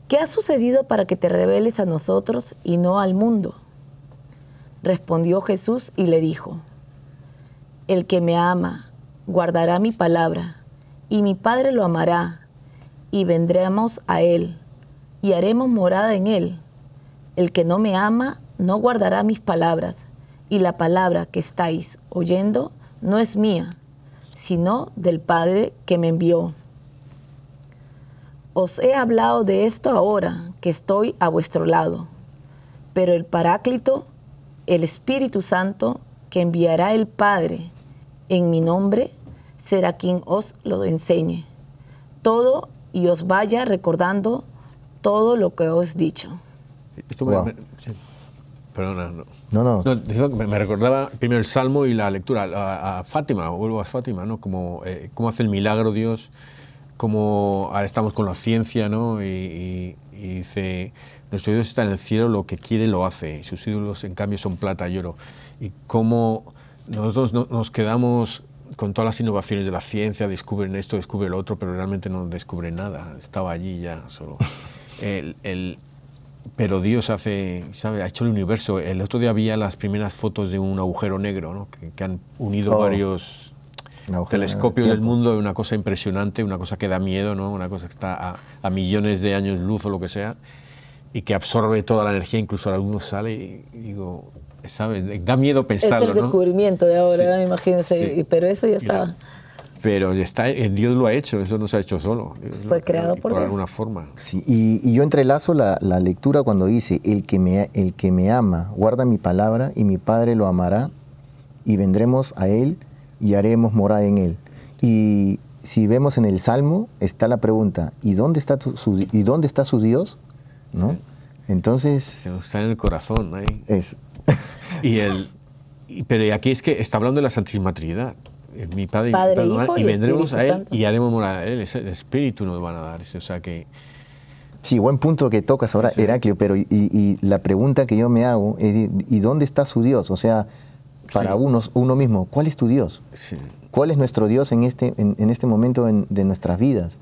Speaker 1: ¿qué ha sucedido para que te reveles a nosotros y no al mundo? Respondió Jesús y le dijo, El que me ama guardará mi palabra, y mi Padre lo amará, y vendremos a él, y haremos morada en él. El que no me ama no guardará mis palabras, y la palabra que estáis oyendo no es mía, sino del Padre que me envió. Os he hablado de esto ahora que estoy a vuestro lado, pero el Paráclito, el Espíritu Santo, que enviará el Padre en mi nombre, será quien os lo enseñe todo y os vaya recordando todo lo que os he dicho.
Speaker 2: Esto me-
Speaker 3: Wow.
Speaker 2: me- sí. Perdona, no.
Speaker 3: No, no.
Speaker 2: No, me, me recordaba primero el Salmo y la lectura a, a Fátima, vuelvo a Fátima, ¿no? Como, eh, cómo hace el milagro Dios, cómo ahora estamos con la ciencia, ¿no? Y, y- y dice, nuestro Dios está en el cielo, lo que quiere lo hace, y sus ídolos en cambio son plata y oro. Y cómo nosotros no- nos quedamos con todas las innovaciones de la ciencia, descubren esto, descubren lo otro, pero realmente no descubren nada, estaba allí ya solo. El- el, pero Dios hace, ¿sabe? Ha hecho el universo. El otro día había las primeras fotos de un agujero negro, ¿no? que, que han unido
Speaker 3: Oh.
Speaker 2: varios telescopios del mundo, una cosa impresionante, una cosa que da miedo, ¿no? una cosa que está a, a millones de años luz o lo que sea, y que absorbe toda la energía, incluso la luz sale, y, y digo, ¿sabes? Da miedo pensarlo,
Speaker 1: es el
Speaker 2: ¿no?
Speaker 1: descubrimiento de ahora,
Speaker 2: Sí,
Speaker 1: imagínense,
Speaker 2: sí.
Speaker 1: pero eso ya estaba.
Speaker 2: Pero está, eh, Dios lo ha hecho, eso no se ha hecho solo. Dios
Speaker 1: Fue
Speaker 2: lo-
Speaker 1: creado
Speaker 2: y
Speaker 1: por Dios.
Speaker 2: alguna forma.
Speaker 3: Sí, y, y yo entrelazo la, la lectura cuando dice, el que, me, el que me ama, guarda mi palabra y mi Padre lo amará y vendremos a él y haremos morada en él. Y si vemos en el Salmo, está la pregunta, ¿y dónde está, tu- su, ¿y dónde está su Dios? ¿No? Entonces,
Speaker 2: Está en el corazón. ahí.
Speaker 3: es,
Speaker 2: Y el, y- pero aquí es que está hablando de la Santísima Trinidad. Eh, Mi Padre, y mi
Speaker 1: Padre, Hijo
Speaker 2: y
Speaker 1: y
Speaker 2: vendremos a Él
Speaker 1: Santo.
Speaker 2: y haremos morar a Él. Es el Espíritu nos van a dar. O sea que
Speaker 3: sí, buen punto que tocas ahora, Heraclio, pero y, y la pregunta que yo me hago es, ¿y dónde está su Dios? O sea, para
Speaker 2: Sí.
Speaker 3: unos, uno mismo, ¿cuál es tu Dios?
Speaker 2: sí,
Speaker 3: ¿Cuál es nuestro Dios en este, en, en este momento en- de nuestras vidas?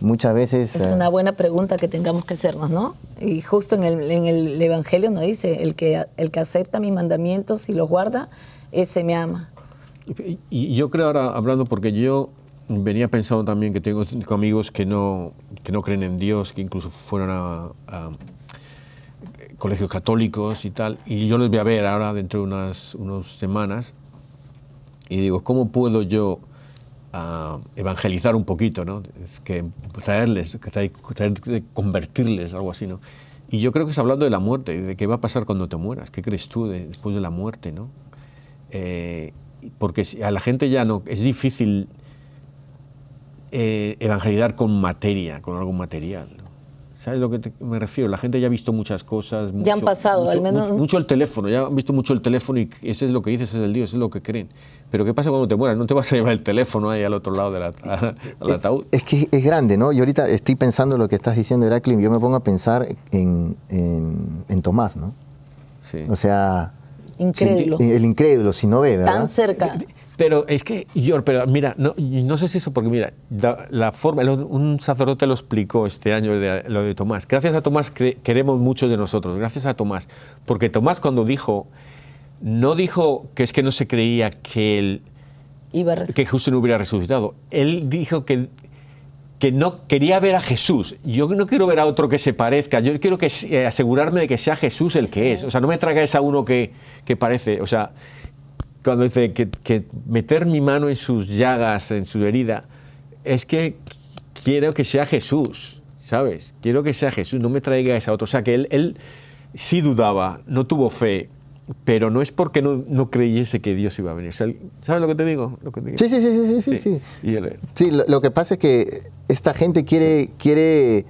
Speaker 3: Muchas veces...
Speaker 1: Es
Speaker 3: eh,
Speaker 1: una buena pregunta que tengamos que hacernos, ¿no? Y justo en el, en el Evangelio nos dice, el que, el que acepta mis mandamientos y los guarda, ese me ama.
Speaker 2: Y, y yo creo ahora, hablando, porque yo venía pensando también que tengo cinco amigos que no, que no creen en Dios, que incluso fueron a, a colegios católicos y tal, y yo les voy a ver ahora dentro de unas, unas semanas, y digo, ¿cómo puedo yo ah, evangelizar un poquito, ¿no? Que traerles, que traer- convertirles, algo así, ¿no? Y yo creo que es hablando de la muerte, de qué va a pasar cuando te mueras, qué crees tú de- después de la muerte, ¿no? Eh, porque a la gente ya no, es difícil eh, evangelizar con materia, con algo material. ¿Sabes lo que te- me refiero? La gente ya ha visto muchas cosas.
Speaker 1: Ya han pasado,
Speaker 2: mucho,
Speaker 1: al menos-
Speaker 2: Mucho, mucho el teléfono, ya han visto mucho el teléfono y ese es lo que dices, ese es el Dios, eso es lo que creen. Pero ¿qué pasa cuando te mueras? No te vas a llevar el teléfono ahí al otro lado del ata- al ataúd.
Speaker 3: Es que es grande, ¿no? Yo ahorita estoy pensando lo que estás diciendo, Heraclio, y yo me pongo a pensar en, en- en Tomás, ¿no?
Speaker 2: Sí.
Speaker 3: O sea...
Speaker 1: Incrédulo.
Speaker 3: el incrédulo, si no ve, ¿verdad?
Speaker 1: Tan cerca.
Speaker 2: Pero es que, yo, pero mira, no, no sé si eso, porque mira, la, la forma, lo- un sacerdote lo explicó este año, de- lo de Tomás. Gracias a Tomás cre- queremos muchos de nosotros, gracias a Tomás. Porque Tomás cuando dijo, no dijo que es que no se creía que, él,
Speaker 1: Iba a
Speaker 2: que Jesús no hubiera resucitado. Él dijo que, que no quería ver a Jesús. Yo no quiero ver a otro que se parezca, yo quiero que, eh, asegurarme de que sea Jesús el que es. O sea, no me traigáis a uno que, que parece, o sea, cuando dice que, que meter mi mano en sus llagas, en su herida, es que quiero que sea Jesús, ¿sabes? Quiero que sea Jesús, no me traigáis a otro. O sea, que él, él sí dudaba, no tuvo fe, pero no es porque no, no creyese que Dios iba a venir. ¿Sabes lo que te digo? Lo que te digo.
Speaker 3: Sí, sí, sí, sí, sí, sí. sí.
Speaker 2: Él-
Speaker 3: Sí, lo, lo que pasa es que esta gente quiere, quiere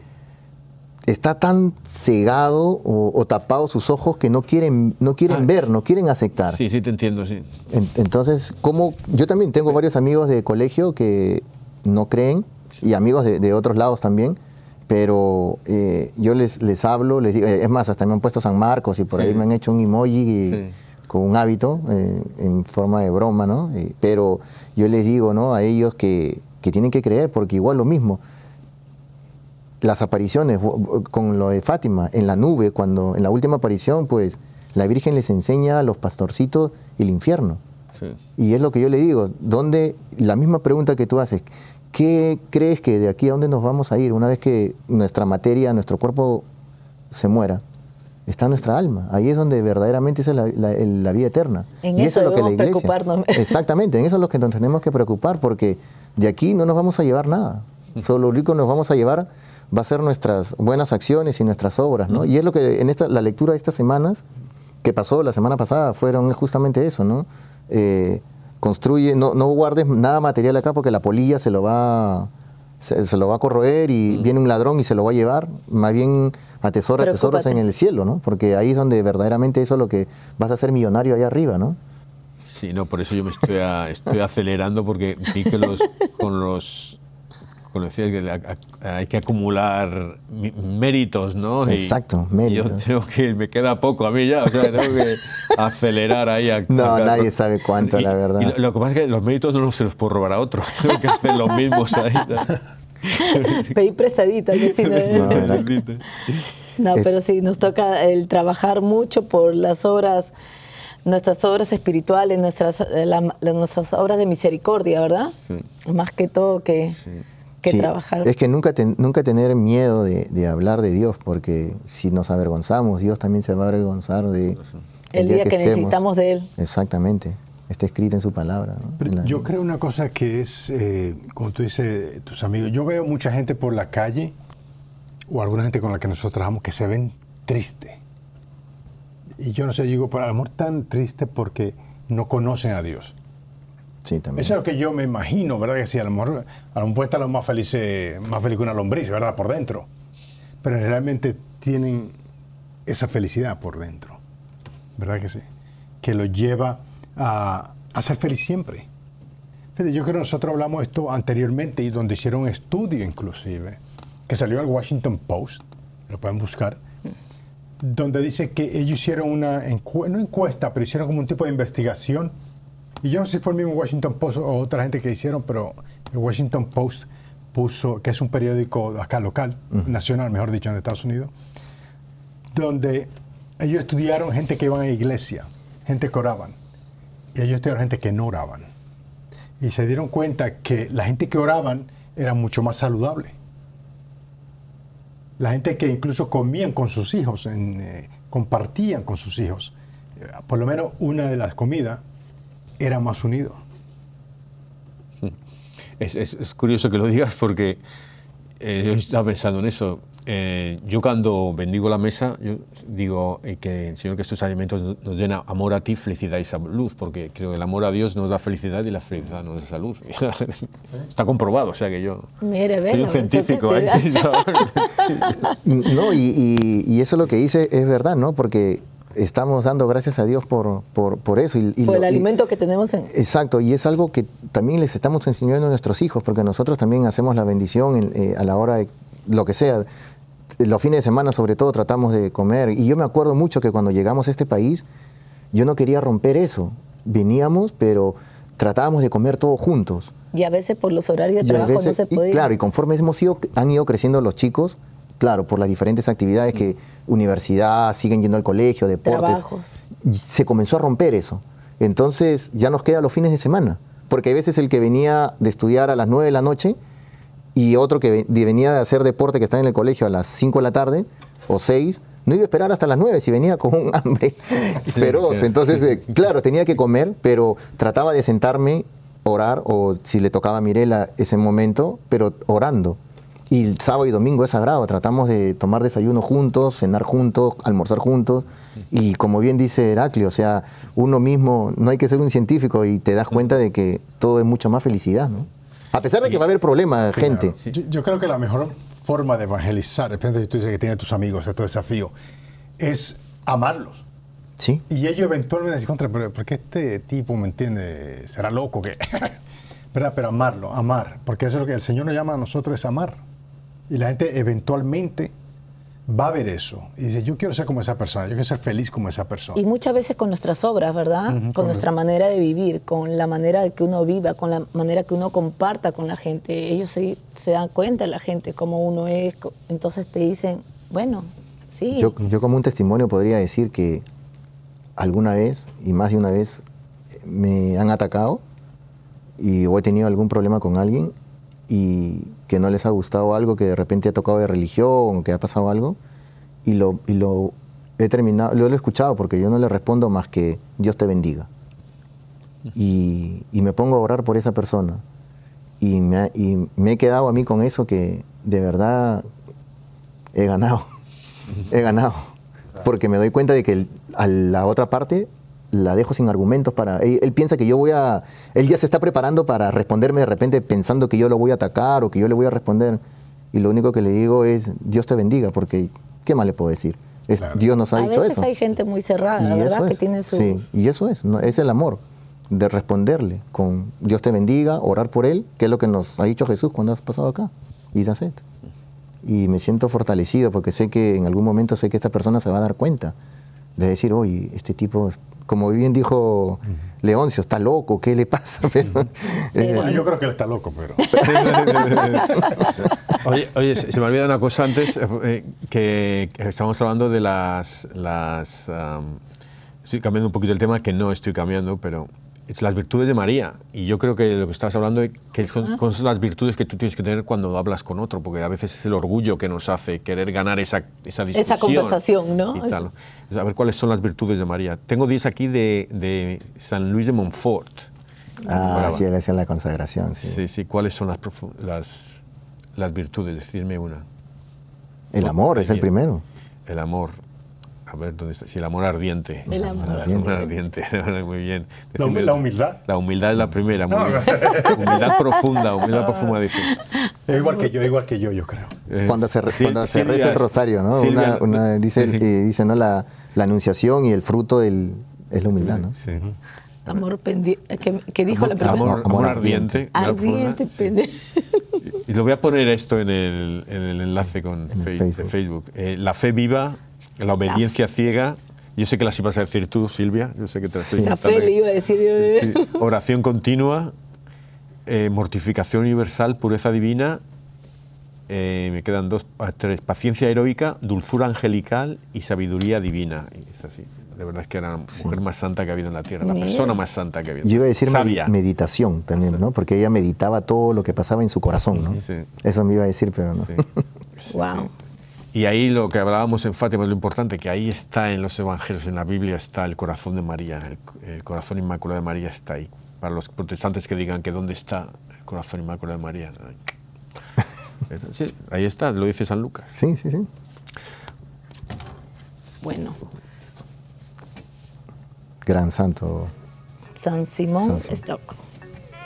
Speaker 3: está tan cegado o, o tapado sus ojos que no quieren, no quieren
Speaker 2: Ah,
Speaker 3: ver, no quieren aceptar.
Speaker 2: Sí, sí, te entiendo, sí.
Speaker 3: En- Entonces, como yo también tengo varios amigos de colegio que no creen y amigos de, de otros lados también, pero eh, yo les, les hablo, les digo, eh, es más, hasta me han puesto San Marcos y por ahí me han hecho un emoji
Speaker 2: Sí.
Speaker 3: con un hábito eh, en forma de broma, ¿no? Pero yo les digo, ¿no? A ellos que, que tienen que creer, porque igual lo mismo, las apariciones con lo de Fátima en la nube, cuando en la última aparición, pues la Virgen les enseña a los pastorcitos el infierno.
Speaker 2: sí.
Speaker 3: Y es lo que yo le digo, ¿dónde, la misma pregunta que tú haces, ¿qué crees que de aquí a dónde nos vamos a ir una vez que nuestra materia, nuestro cuerpo se muera? Está nuestra alma, ahí es donde verdaderamente esa es la, la- vida eterna.
Speaker 1: En
Speaker 3: y
Speaker 1: eso
Speaker 3: es lo que la iglesia.
Speaker 1: preocuparnos.
Speaker 3: Exactamente, en eso es lo que nos tenemos que preocupar, porque de aquí no nos vamos a llevar nada. Solo lo único que nos vamos a llevar va a ser nuestras buenas acciones y nuestras obras, ¿no? Y es lo que en esta, la lectura de estas semanas, que pasó la semana pasada, fueron justamente eso, ¿no? Eh, construye, no, no guardes nada material acá porque la polilla se lo va, se, se lo va a corroer y viene un ladrón y se lo va a llevar. Más bien atesora tesoros en el cielo, ¿no? Porque ahí es donde verdaderamente eso es lo que vas a ser millonario allá arriba, ¿no?
Speaker 2: Sí, no, por eso yo me estoy, a- estoy acelerando porque vi que los, con los con los que hay que acumular méritos, ¿no?
Speaker 3: Exacto,
Speaker 2: y
Speaker 3: méritos.
Speaker 2: yo tengo que, me queda poco a mí ya, o sea, tengo que acelerar ahí. A,
Speaker 3: No,
Speaker 2: a-
Speaker 3: nadie sabe cuánto,
Speaker 2: Y-
Speaker 3: la verdad.
Speaker 2: y lo, lo que pasa es que los méritos no se los puedo robar a otro, tengo que hacer los mismos ahí.
Speaker 1: Pedí prestadito, que si no-
Speaker 3: No, era-
Speaker 1: No, pero sí, nos toca el trabajar mucho por las obras, nuestras obras espirituales, nuestras, eh, la- la- nuestras obras de misericordia, ¿verdad?
Speaker 2: Sí.
Speaker 1: Más que todo que, que
Speaker 3: Sí,
Speaker 1: trabajar.
Speaker 3: Es que nunca, ten- nunca tener miedo de, de hablar de Dios, porque si nos avergonzamos, Dios también se va a avergonzar de
Speaker 1: El día que necesitamos de Él.
Speaker 3: Exactamente. Está escrito en su palabra. ¿no?
Speaker 4: Pero
Speaker 3: En la-
Speaker 4: yo creo una cosa que es, eh, como tú dices, tus amigos, yo veo mucha gente por la calle o alguna gente con la que nosotros trabajamos que se ven triste. Y yo no sé, digo, por amor tan triste porque no conocen a Dios. Eso es lo que yo me imagino, ¿verdad? Que sí, a lo mejor, a lo mejor están los más felices, más feliz que una lombriz, ¿verdad? Por dentro. Pero realmente tienen esa felicidad por dentro, ¿verdad que sí? Que los lleva a, a ser feliz siempre. Yo creo que nosotros hablamos esto anteriormente y donde hicieron un estudio inclusive, que salió el Washington Post, lo pueden buscar, donde dice que ellos hicieron una encue- no encuesta, pero hicieron como un tipo de investigación. Y yo no sé si fue el mismo Washington Post o otra gente que hicieron, pero el Washington Post puso, que es un periódico acá local, nacional, mejor dicho, en Estados Unidos, donde ellos estudiaron gente que iban a la iglesia, gente que oraban, y ellos estudiaron gente que no oraban. Y se dieron cuenta que la gente que oraban era mucho más saludable. La gente que incluso comían con sus hijos, en, eh, compartían con sus hijos, eh, por lo menos una de las comidas era más unido.
Speaker 2: Es, es- es curioso que lo digas porque eh, yo estaba pensando en eso. Eh, yo cuando bendigo la mesa, yo digo eh, que, Señor, que estos alimentos nos- den amor a ti, felicidad y salud, porque creo que el amor a Dios nos da felicidad y la felicidad nos da salud. Está comprobado, o sea que yo
Speaker 1: Mire,
Speaker 2: soy un científico. ¿eh? No.
Speaker 3: No, y, y- y eso lo que dice es verdad, ¿no? Porque estamos dando gracias a Dios por, por, por eso. Y, y
Speaker 1: Por el
Speaker 3: lo- y-
Speaker 1: alimento que tenemos en...
Speaker 3: Exacto, y es algo que también les estamos enseñando a nuestros hijos, porque nosotros también hacemos la bendición en- eh, a la hora de lo que sea. Los fines de semana, sobre todo, tratamos de comer. Y yo me acuerdo mucho que cuando llegamos a este país, yo no quería romper eso. Veníamos, pero tratábamos de comer todos juntos.
Speaker 1: Y a veces por los horarios de
Speaker 3: Y
Speaker 1: trabajo no
Speaker 3: veces-
Speaker 1: se
Speaker 3: y
Speaker 1: puede.
Speaker 3: claro, y conforme hemos ido, han ido creciendo los chicos, claro, por las diferentes actividades que universidad, siguen yendo al colegio, deportes. Se comenzó a romper eso. Entonces ya nos queda los fines de semana. Porque a veces el que venía de estudiar a las 9 de la noche y otro que venía de hacer deporte que está en el colegio a las 5 de la tarde o 6, no iba a esperar hasta las 9 si venía con un hambre feroz. Entonces, eh, claro, tenía que comer, pero trataba de sentarme, orar, o si le tocaba a Mirela ese momento, pero orando. Y el sábado y domingo es sagrado, tratamos de tomar desayuno juntos, cenar juntos, almorzar juntos. Y como bien dice Heraclio, o sea, uno mismo, no hay que ser un científico y te das cuenta de que todo es mucho más felicidad, ¿no? A pesar de que va a haber problemas, gente.
Speaker 4: Yo, yo creo que la mejor forma de evangelizar, depende si tú dices que tienes tus amigos, es tu desafío, es amarlos.
Speaker 3: Sí,
Speaker 4: Y ellos eventualmente dicen, contra, pero ¿por qué este tipo, me entiende, será loco? que ¿Verdad? Pero amarlo, amar, porque eso es lo que el Señor nos llama a nosotros, es amar. Y la gente eventualmente va a ver eso y dice, yo quiero ser como esa persona, yo quiero ser feliz como esa persona.
Speaker 1: Y muchas veces con nuestras obras, ¿verdad? Con nuestra manera de vivir, con la manera de que uno viva, con la manera que uno comparta con la gente. Ellos se, se dan cuenta, la gente, cómo uno es. Entonces te dicen, bueno, sí.
Speaker 3: yo, yo como un testimonio podría decir que alguna vez, y más de una vez, me han atacado y o he tenido algún problema con alguien y que no les ha gustado algo, que de repente ha tocado de religión, que ha pasado algo, y lo, y lo he terminado, lo he escuchado porque yo no le respondo más que Dios te bendiga. Y, y me pongo a orar por esa persona. Y me, ha- y me he quedado a mí con eso que de verdad he ganado. he ganado. Porque me doy cuenta de que a la otra parte la dejo sin argumentos para... Él, él piensa que yo voy a... Él ya se está preparando para responderme de repente pensando que yo lo voy a atacar o que yo le voy a responder. Y lo único que le digo es, Dios te bendiga, porque ¿qué más le puedo decir? Es-
Speaker 4: Claro.
Speaker 3: Dios nos ha
Speaker 1: a
Speaker 3: dicho
Speaker 1: veces
Speaker 3: eso.
Speaker 1: hay gente muy cerrada,
Speaker 3: Y
Speaker 1: ¿verdad? Que tiene sus...
Speaker 3: Sí, y eso es, ¿no? es el amor, de responderle con Dios te bendiga, orar por él, que es lo que nos ha dicho Jesús cuando has pasado acá, y. Y me siento fortalecido porque sé que en algún momento sé que esta persona se va a dar cuenta de decir, oye, este tipo, como bien dijo Leoncio, está loco, ¿qué le pasa? Pero, eh,
Speaker 4: Bueno, yo creo que él está loco, pero...
Speaker 2: Oye, oye, se se me olvidó una cosa antes, eh, que que estamos hablando de las... las am, estoy cambiando un poquito el tema, que no estoy cambiando, pero es las virtudes de María. Y yo creo que lo que estás hablando es que son, con las virtudes que tú tienes que tener cuando hablas con otro, porque a veces es el orgullo que nos hace querer ganar esa, esa discusión.
Speaker 1: conversación, ¿no?
Speaker 2: y tal. A ver cuáles son las virtudes de María. Tengo 10 aquí de, de San Luis de Montfort.
Speaker 3: ah,
Speaker 2: Brava.
Speaker 3: sí, él hacía la consagración, sí.
Speaker 2: Sí, sí, ¿cuáles son las, las, las virtudes? Decidme una.
Speaker 3: El amor es el primero.
Speaker 2: El amor. A ver, ¿dónde está? Sí, el amor ardiente.
Speaker 1: El amor
Speaker 2: amor ardiente. Muy bien. Decidme
Speaker 4: la humildad.
Speaker 2: La humildad es la primera. muy bien. humildad profunda, humildad profunda, dice.
Speaker 4: Igual que yo, igual que yo, yo creo.
Speaker 3: Cuando se,
Speaker 2: Sil-
Speaker 3: cuando se reza el rosario, ¿no?
Speaker 2: Silvia-
Speaker 3: Una- una- dice,
Speaker 2: Sí.
Speaker 3: eh, dice, ¿no? La, la anunciación y el fruto del, es la humildad, ¿no?
Speaker 2: Sí.
Speaker 1: Amor pendiente. ¿Qué, qué dijo la primera?
Speaker 2: Amor,
Speaker 3: Amor
Speaker 2: amor
Speaker 3: ardiente.
Speaker 2: ardiente.
Speaker 1: Ardiente
Speaker 2: sí.
Speaker 1: pendiente.
Speaker 2: Y lo voy a poner esto en el, en el enlace con
Speaker 3: En el
Speaker 2: Fe-
Speaker 3: Facebook.
Speaker 2: de Facebook. Eh, la fe viva, la obediencia ciega. Yo sé que las ibas a decir tú, Silvia. Yo sé que te las estoy
Speaker 1: La fe le iba a decir yo.
Speaker 2: Sí, oración continua, eh, mortificación universal, pureza divina. eh, me quedan dos, ah, tres. Paciencia heroica, dulzura angelical y sabiduría divina. Y es así. De verdad es que era la mujer más santa que ha habido en la tierra, la persona más santa que ha habido.
Speaker 3: Yo iba a decir
Speaker 2: Sabia.
Speaker 3: meditación también, ¿no? Porque ella meditaba todo lo que pasaba en su corazón, ¿no?
Speaker 2: Sí.
Speaker 3: Eso me iba a decir, pero no.
Speaker 2: Sí. Sí,
Speaker 1: Wow.
Speaker 2: Y ahí lo que hablábamos en Fátima es lo importante, que ahí está en los evangelios, en la Biblia está el corazón de María, el, el corazón inmaculado de María está ahí. Para los protestantes que digan que dónde está el corazón inmaculado de María. Sí, ahí está, lo dice San Lucas.
Speaker 3: Sí, sí, sí.
Speaker 1: Bueno,
Speaker 3: Gran santo.
Speaker 1: San Simón
Speaker 3: San Simón.
Speaker 1: Stock.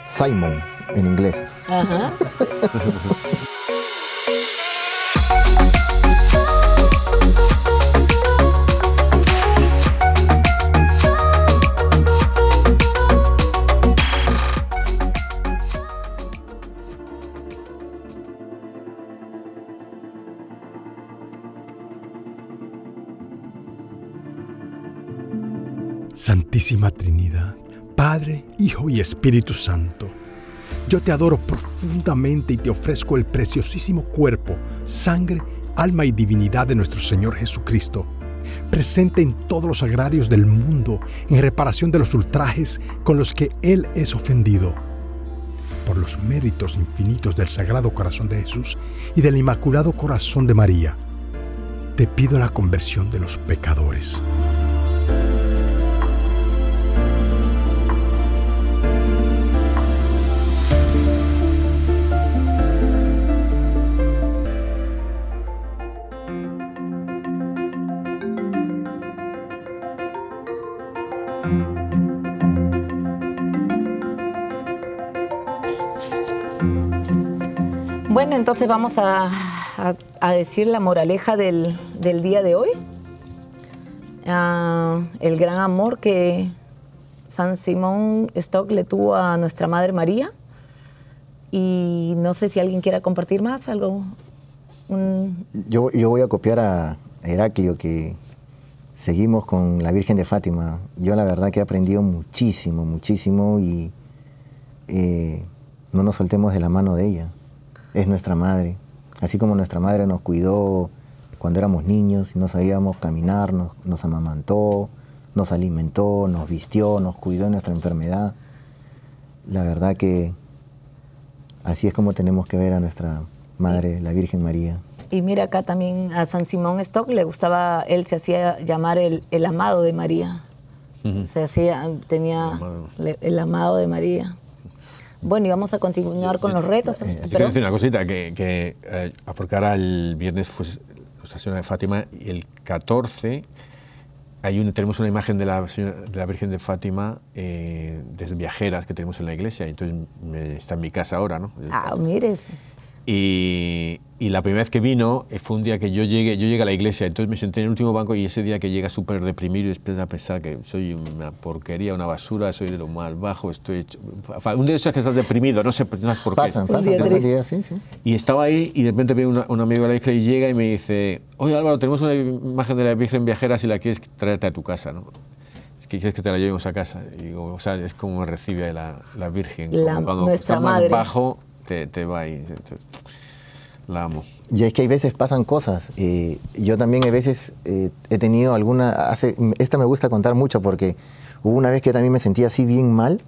Speaker 3: Simon, en inglés.
Speaker 1: Ajá.
Speaker 5: Santísima Trinidad, Padre, Hijo y Espíritu Santo, yo te adoro profundamente y te ofrezco el preciosísimo cuerpo, sangre, alma y divinidad de nuestro Señor Jesucristo, presente en todos los agrarios del mundo en reparación de los ultrajes con los que Él es ofendido. Por los méritos infinitos del Sagrado Corazón de Jesús y del Inmaculado Corazón de María, te pido la conversión de los pecadores.
Speaker 1: Entonces vamos a, decir la moraleja del, del día de hoy. Ah, el gran amor que San Simón Stock le tuvo a nuestra Madre María. Y no sé si alguien quiera compartir más algo. Un-
Speaker 3: Yo, yo voy a copiar a Heraclio que seguimos con la Virgen de Fátima. Yo la verdad que he aprendido muchísimo, muchísimo y eh, no nos soltemos de la mano de ella. Es nuestra madre. Así como nuestra madre nos cuidó cuando éramos niños y no sabíamos caminar, nos, nos amamantó, nos alimentó, nos vistió, nos cuidó de nuestra enfermedad. La verdad que así es como tenemos que ver a nuestra madre, la Virgen María.
Speaker 1: Y mira acá también a San Simón Stock le gustaba, él se hacía llamar el, el amado de María. Se hacía, tenía
Speaker 2: amado.
Speaker 1: le- el amado de María. Bueno, y vamos a continuar con los retos.
Speaker 2: Yo quiero decir una cosita, que, que eh, porque ahora el viernes fue Nuestra Señora de Fátima y el 14 hay un- tenemos una imagen de la, señora- de la Virgen de Fátima eh, de viajeras que tenemos en la iglesia, y entonces me- está en mi casa ahora, ¿no?
Speaker 1: Ah, mire,
Speaker 2: Y, y la primera vez que vino eh, fue un día que yo llegué, yo llegué a la iglesia, entonces me senté en el último banco y ese día que llega súper deprimido y después a pensar que soy una porquería, una basura, soy de lo más bajo, estoy hecho... Un día esos que estás deprimido, no sé, no por qué.
Speaker 3: Pasan, pasan, pasan días, sí, sí.
Speaker 2: Y estaba ahí y de repente una- un amigo de la iglesia y llega y me dice, oye Álvaro, tenemos una imagen de la Virgen viajera si la quieres traerte a tu casa, ¿no? Es que quieres que te la llevemos a casa. Y digo, o sea, es como recibe la, la Virgen.
Speaker 1: La-
Speaker 2: como cuando
Speaker 1: nuestra
Speaker 2: estás más
Speaker 1: madre.
Speaker 2: bajo, te, te va ahí. Entonces, la amo.
Speaker 3: Y es que hay veces pasan cosas. eh, yo también a veces eh, he tenido alguna... Hace, esta me gusta contar mucho porque hubo una vez que también me sentía así bien mal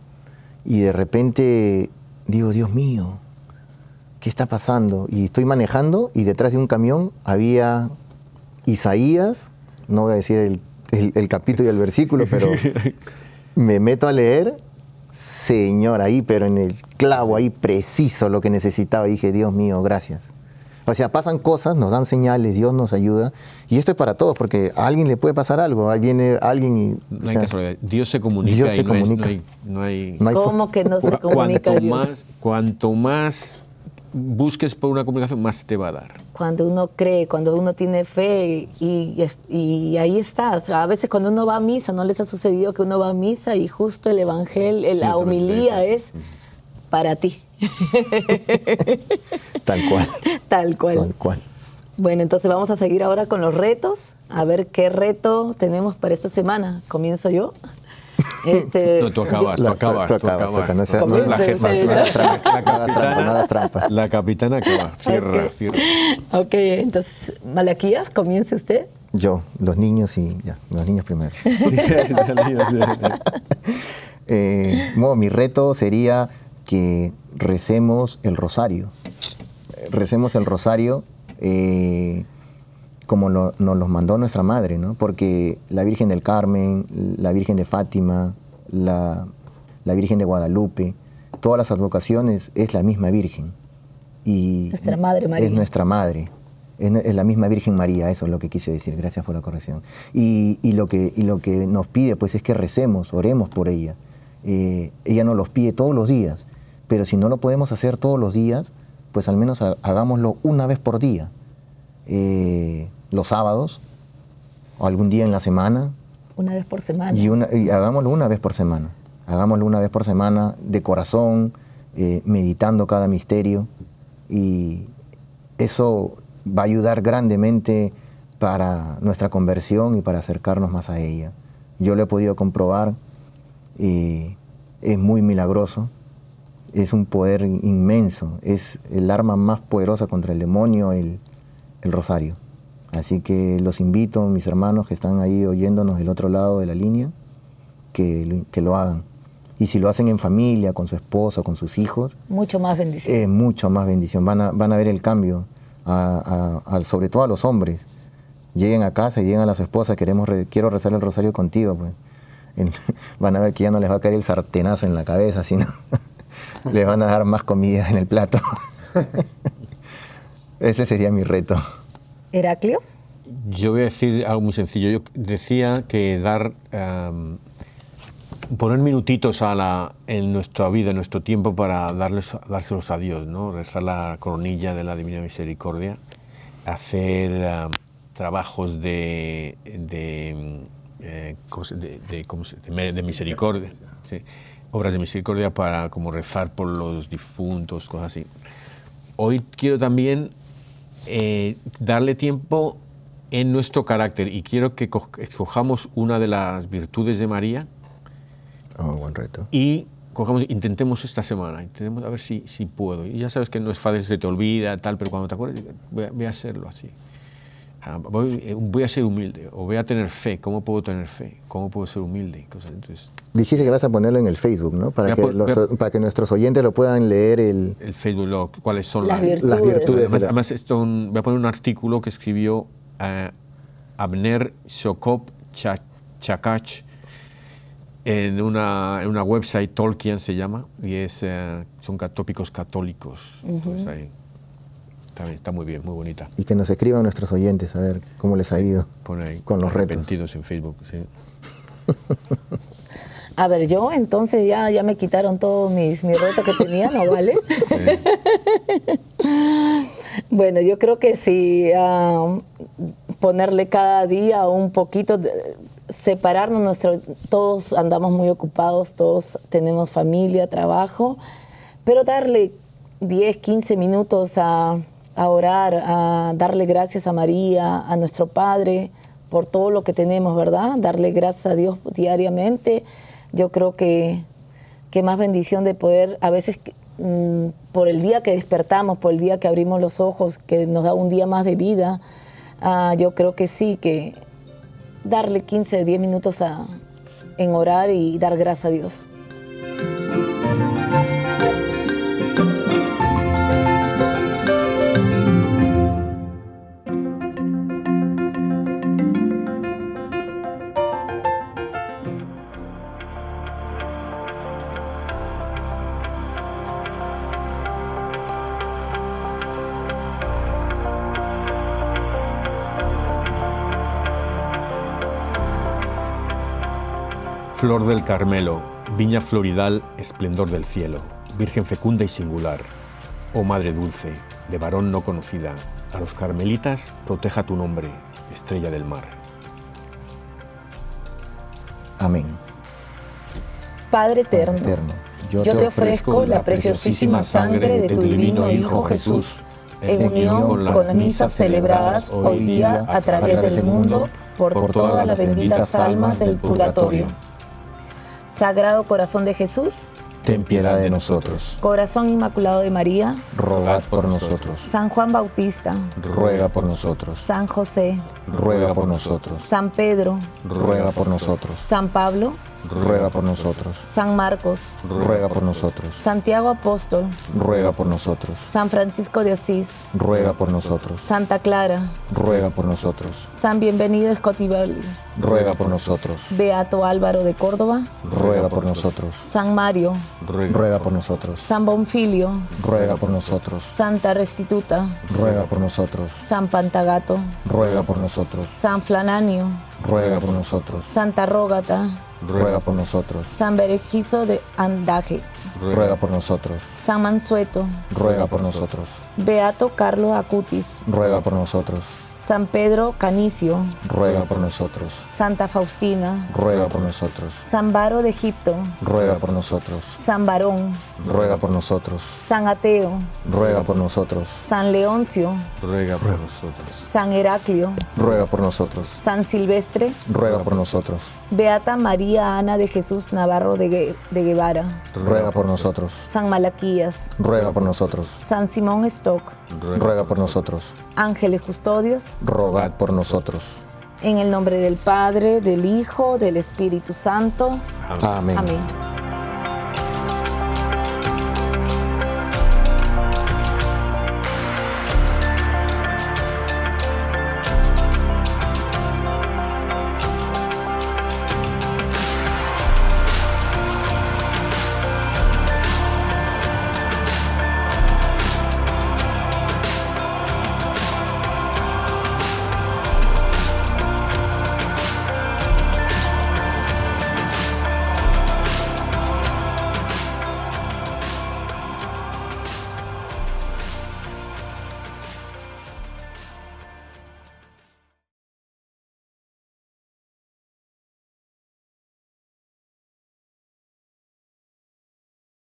Speaker 3: y de repente digo, Dios mío, ¿qué está pasando? Y estoy manejando y detrás de un camión había Isaías, no voy a decir el, el- el capítulo y el versículo, pero me meto a leer, Señor, ahí, pero en el clavo, ahí preciso lo que necesitaba. Y dije, Dios mío, gracias. O sea, pasan cosas, nos dan señales, Dios nos ayuda. Y esto es para todos, porque a alguien le puede pasar algo. Ahí viene alguien y...
Speaker 2: No hay
Speaker 3: sea,
Speaker 2: casualidad. Dios se comunica
Speaker 3: Dios
Speaker 2: y
Speaker 3: se comunica.
Speaker 2: no hay... No hay,
Speaker 3: no hay fo-
Speaker 1: ¿cómo que no se comunica
Speaker 2: cuanto
Speaker 1: Dios?
Speaker 2: Más, cuanto más busques por una comunicación, más te va a dar.
Speaker 1: Cuando uno cree, cuando uno tiene fe y, ahí está. O sea, a veces cuando uno va a misa, ¿no les ha sucedido que uno va a misa y justo el evangelio,
Speaker 2: Sí,
Speaker 1: la homilía es para ti?
Speaker 3: Tal cual.
Speaker 1: Tal cual.
Speaker 3: Tal cual.
Speaker 1: Bueno, entonces vamos a seguir ahora con los retos. A ver qué reto tenemos para esta semana. Comienzo yo. Este,
Speaker 2: No, tú acabas,
Speaker 3: La-
Speaker 2: tú acabas,
Speaker 3: tú
Speaker 2: tú
Speaker 3: acabas,
Speaker 2: acabas.
Speaker 3: tú acabas, no
Speaker 2: Tú eres la
Speaker 1: no-
Speaker 2: jefa,
Speaker 1: no-
Speaker 2: tú eres la,
Speaker 3: no-
Speaker 2: la
Speaker 3: no hagas trampa, no
Speaker 2: capitana.
Speaker 3: hagas trampa.
Speaker 2: La capitana acaba. Cierra,
Speaker 1: Ok.
Speaker 2: cierra.
Speaker 1: Ok, entonces, Malaquías, comience usted.
Speaker 3: Yo, los niños y ya, los niños primero. Eh, bueno, mi reto sería que recemos el rosario. Recemos el rosario eh, como lo- nos los mandó nuestra madre, ¿no? Porque la Virgen del Carmen, la Virgen de Fátima, la, la Virgen de Guadalupe, todas las advocaciones es la misma Virgen. Y
Speaker 1: Nuestra Madre María.
Speaker 3: Es nuestra madre. Es, es la misma Virgen María, eso es lo que quise decir. Gracias por la corrección. Y, y lo, que, y lo que nos pide pues es que recemos, oremos por ella. Eh, ella nos los pide todos los días, pero si no lo podemos hacer todos los días, pues al menos ha- hagámoslo una vez por día. Eh, los sábados, o algún día en la semana,
Speaker 1: Una vez por semana.
Speaker 3: y, una- y hagámoslo una vez por semana. Hagámoslo una vez por semana, de corazón, eh, meditando cada misterio. Y eso va a ayudar grandemente para nuestra conversión y para acercarnos más a ella. Yo lo he podido comprobar y es muy milagroso. Es un poder inmenso. Es el arma más poderosa contra el demonio, el, el rosario. Así que los invito, mis hermanos que están ahí oyéndonos del otro lado de la línea, que lo, que lo hagan. Y si lo hacen en familia, con su esposo, con sus hijos,
Speaker 1: Mucho más bendición.
Speaker 3: es mucho más bendición. Van a, van a ver el cambio, a- a- a- sobre todo a los hombres. Lleguen a casa y digan a su esposa, queremos re- quiero rezar el rosario contigo. Pues. En- van a ver que ya no les va a caer el sartenazo en la cabeza, sino les van a dar más comida en el plato. Ese sería mi reto.
Speaker 1: Heraclio.
Speaker 2: Yo voy a decir algo muy sencillo. Yo decía que dar, em, poner minutitos a la, en nuestra vida, en nuestro tiempo para darles, dárselos a Dios, ¿no? Rezar la coronilla de la Divina Misericordia hacer ah, trabajos de, de, eh, ¿cómo se- de- de- ¿cómo se- de me- de misericordia, sí, obras de misericordia para como rezar por los difuntos, cosas así. Hoy quiero también eh, darle tiempo en nuestro carácter y quiero que co- escojamos una de las virtudes de María
Speaker 3: Oh, buen reto.
Speaker 2: y cojamos, intentemos esta semana, intentemos a ver si, si puedo. Y ya sabes que no es fácil, se te olvida, tal, pero cuando te acuerdes, voy a, voy a hacerlo así. Ah, voy, eh, voy a ser humilde, o voy a tener fe. ¿Cómo puedo tener fe? ¿Cómo puedo ser humilde? Entonces,
Speaker 3: Dijiste que vas a ponerlo en el Facebook, ¿no? Para, que,
Speaker 2: pon-
Speaker 3: los-
Speaker 2: a-
Speaker 3: para que nuestros oyentes lo puedan leer el,
Speaker 2: el Facebook, lo- ¿cuáles son
Speaker 1: Las
Speaker 2: las,
Speaker 1: virtudes.
Speaker 3: las virtudes.
Speaker 2: Además, además esto un- voy a poner un artículo que escribió eh, Abner Sokop Cha- Chakach en una, en una website, Tolkien se llama, y es, eh, son tópicos católicos. Entonces, ahí, está, bien, está muy bien, muy bonita.
Speaker 3: y que nos escriban nuestros oyentes a ver cómo les ha ido
Speaker 2: Pone ahí,
Speaker 3: con los retos.
Speaker 2: en Facebook. Sí.
Speaker 1: A ver, yo entonces ya, ya me quitaron todos mis, mis retos que tenía, ¿no vale? bueno, yo creo que sí, ah, ponerle cada día un poquito, de- separarnos, nuestro, todos andamos muy ocupados, todos tenemos familia, trabajo, pero darle 10, 15 minutos a, a orar, a darle gracias a María, a nuestro Padre, por todo lo que tenemos, ¿verdad? Darle gracias a Dios diariamente. Yo creo que, que más bendición de poder, a veces mm, por el día que despertamos, por el día que abrimos los ojos, que nos da un día más de vida, ah, yo creo que sí, que darle 15, 10 minutos a, en orar y dar gracias a Dios.
Speaker 2: Flor del Carmelo, viña floridal, esplendor del cielo, Virgen fecunda y singular, oh Madre dulce, de varón no conocida, a los carmelitas proteja tu nombre, estrella del mar.
Speaker 3: Amén.
Speaker 1: Padre eterno,
Speaker 3: Eterno,
Speaker 1: yo te ofrezco la preciosísima sangre de tu divino Hijo Jesús, en unión con las misas celebradas hoy día a través del mundo por todas las benditas almas del purgatorio. Sagrado Corazón de Jesús,
Speaker 3: Ten piedad de nosotros.
Speaker 1: Corazón Inmaculado de María,
Speaker 3: Rogad por nosotros.
Speaker 1: San Juan Bautista,
Speaker 3: Ruega por nosotros.
Speaker 1: San José,
Speaker 3: Ruega por nosotros.
Speaker 1: San Pedro,
Speaker 3: Ruega por nosotros.
Speaker 1: San Pablo,
Speaker 3: Ruega por nosotros.
Speaker 1: San Marcos,
Speaker 3: Ruega por nosotros.
Speaker 1: Santiago Apóstol,
Speaker 3: Ruega por nosotros.
Speaker 1: San Francisco de Asís,
Speaker 3: Ruega por nosotros.
Speaker 1: Santa Clara,
Speaker 3: Ruega por nosotros.
Speaker 1: San Bienvenido Scotivelli,
Speaker 3: Ruega por nosotros.
Speaker 1: Beato Álvaro de Córdoba,
Speaker 3: Ruega por nosotros.
Speaker 1: San Mario,
Speaker 3: Ruega por nosotros.
Speaker 1: San Bonfilio,
Speaker 3: Ruega por nosotros.
Speaker 1: Santa Restituta,
Speaker 3: Ruega por nosotros.
Speaker 1: San Pantagato,
Speaker 3: Ruega por nosotros.
Speaker 1: San Flananio,
Speaker 3: Ruega por nosotros.
Speaker 1: Santa Rógata,
Speaker 3: Ruega por nosotros.
Speaker 1: San Berejizo de Andaje,
Speaker 3: Ruega por nosotros.
Speaker 1: San Mansueto,
Speaker 3: Ruega por nosotros.
Speaker 1: Beato Carlos Acutis,
Speaker 3: Ruega por nosotros.
Speaker 1: San Pedro Canicio,
Speaker 3: Ruega por nosotros.
Speaker 1: Santa Faustina,
Speaker 3: Ruega por nosotros.
Speaker 1: San Baro de Egipto,
Speaker 3: Ruega por nosotros.
Speaker 1: San Barón,
Speaker 3: Ruega por nosotros.
Speaker 1: San Ateo,
Speaker 3: Ruega por nosotros.
Speaker 1: San Leoncio,
Speaker 2: Ruega por nosotros.
Speaker 1: San Heraclio,
Speaker 3: Ruega por nosotros.
Speaker 1: San Silvestre,
Speaker 3: Ruega por nosotros.
Speaker 1: Beata María Ana de Jesús Navarro de, Gue- de Guevara,
Speaker 3: Ruega por nosotros.
Speaker 1: San Malaquías,
Speaker 3: Ruega por nosotros.
Speaker 1: San Simón Stock,
Speaker 3: Ruega por nosotros.
Speaker 1: ángeles custodios,
Speaker 3: Rogad por nosotros.
Speaker 1: en el nombre del Padre, del Hijo, del Espíritu Santo.
Speaker 3: Amén.
Speaker 1: Amén.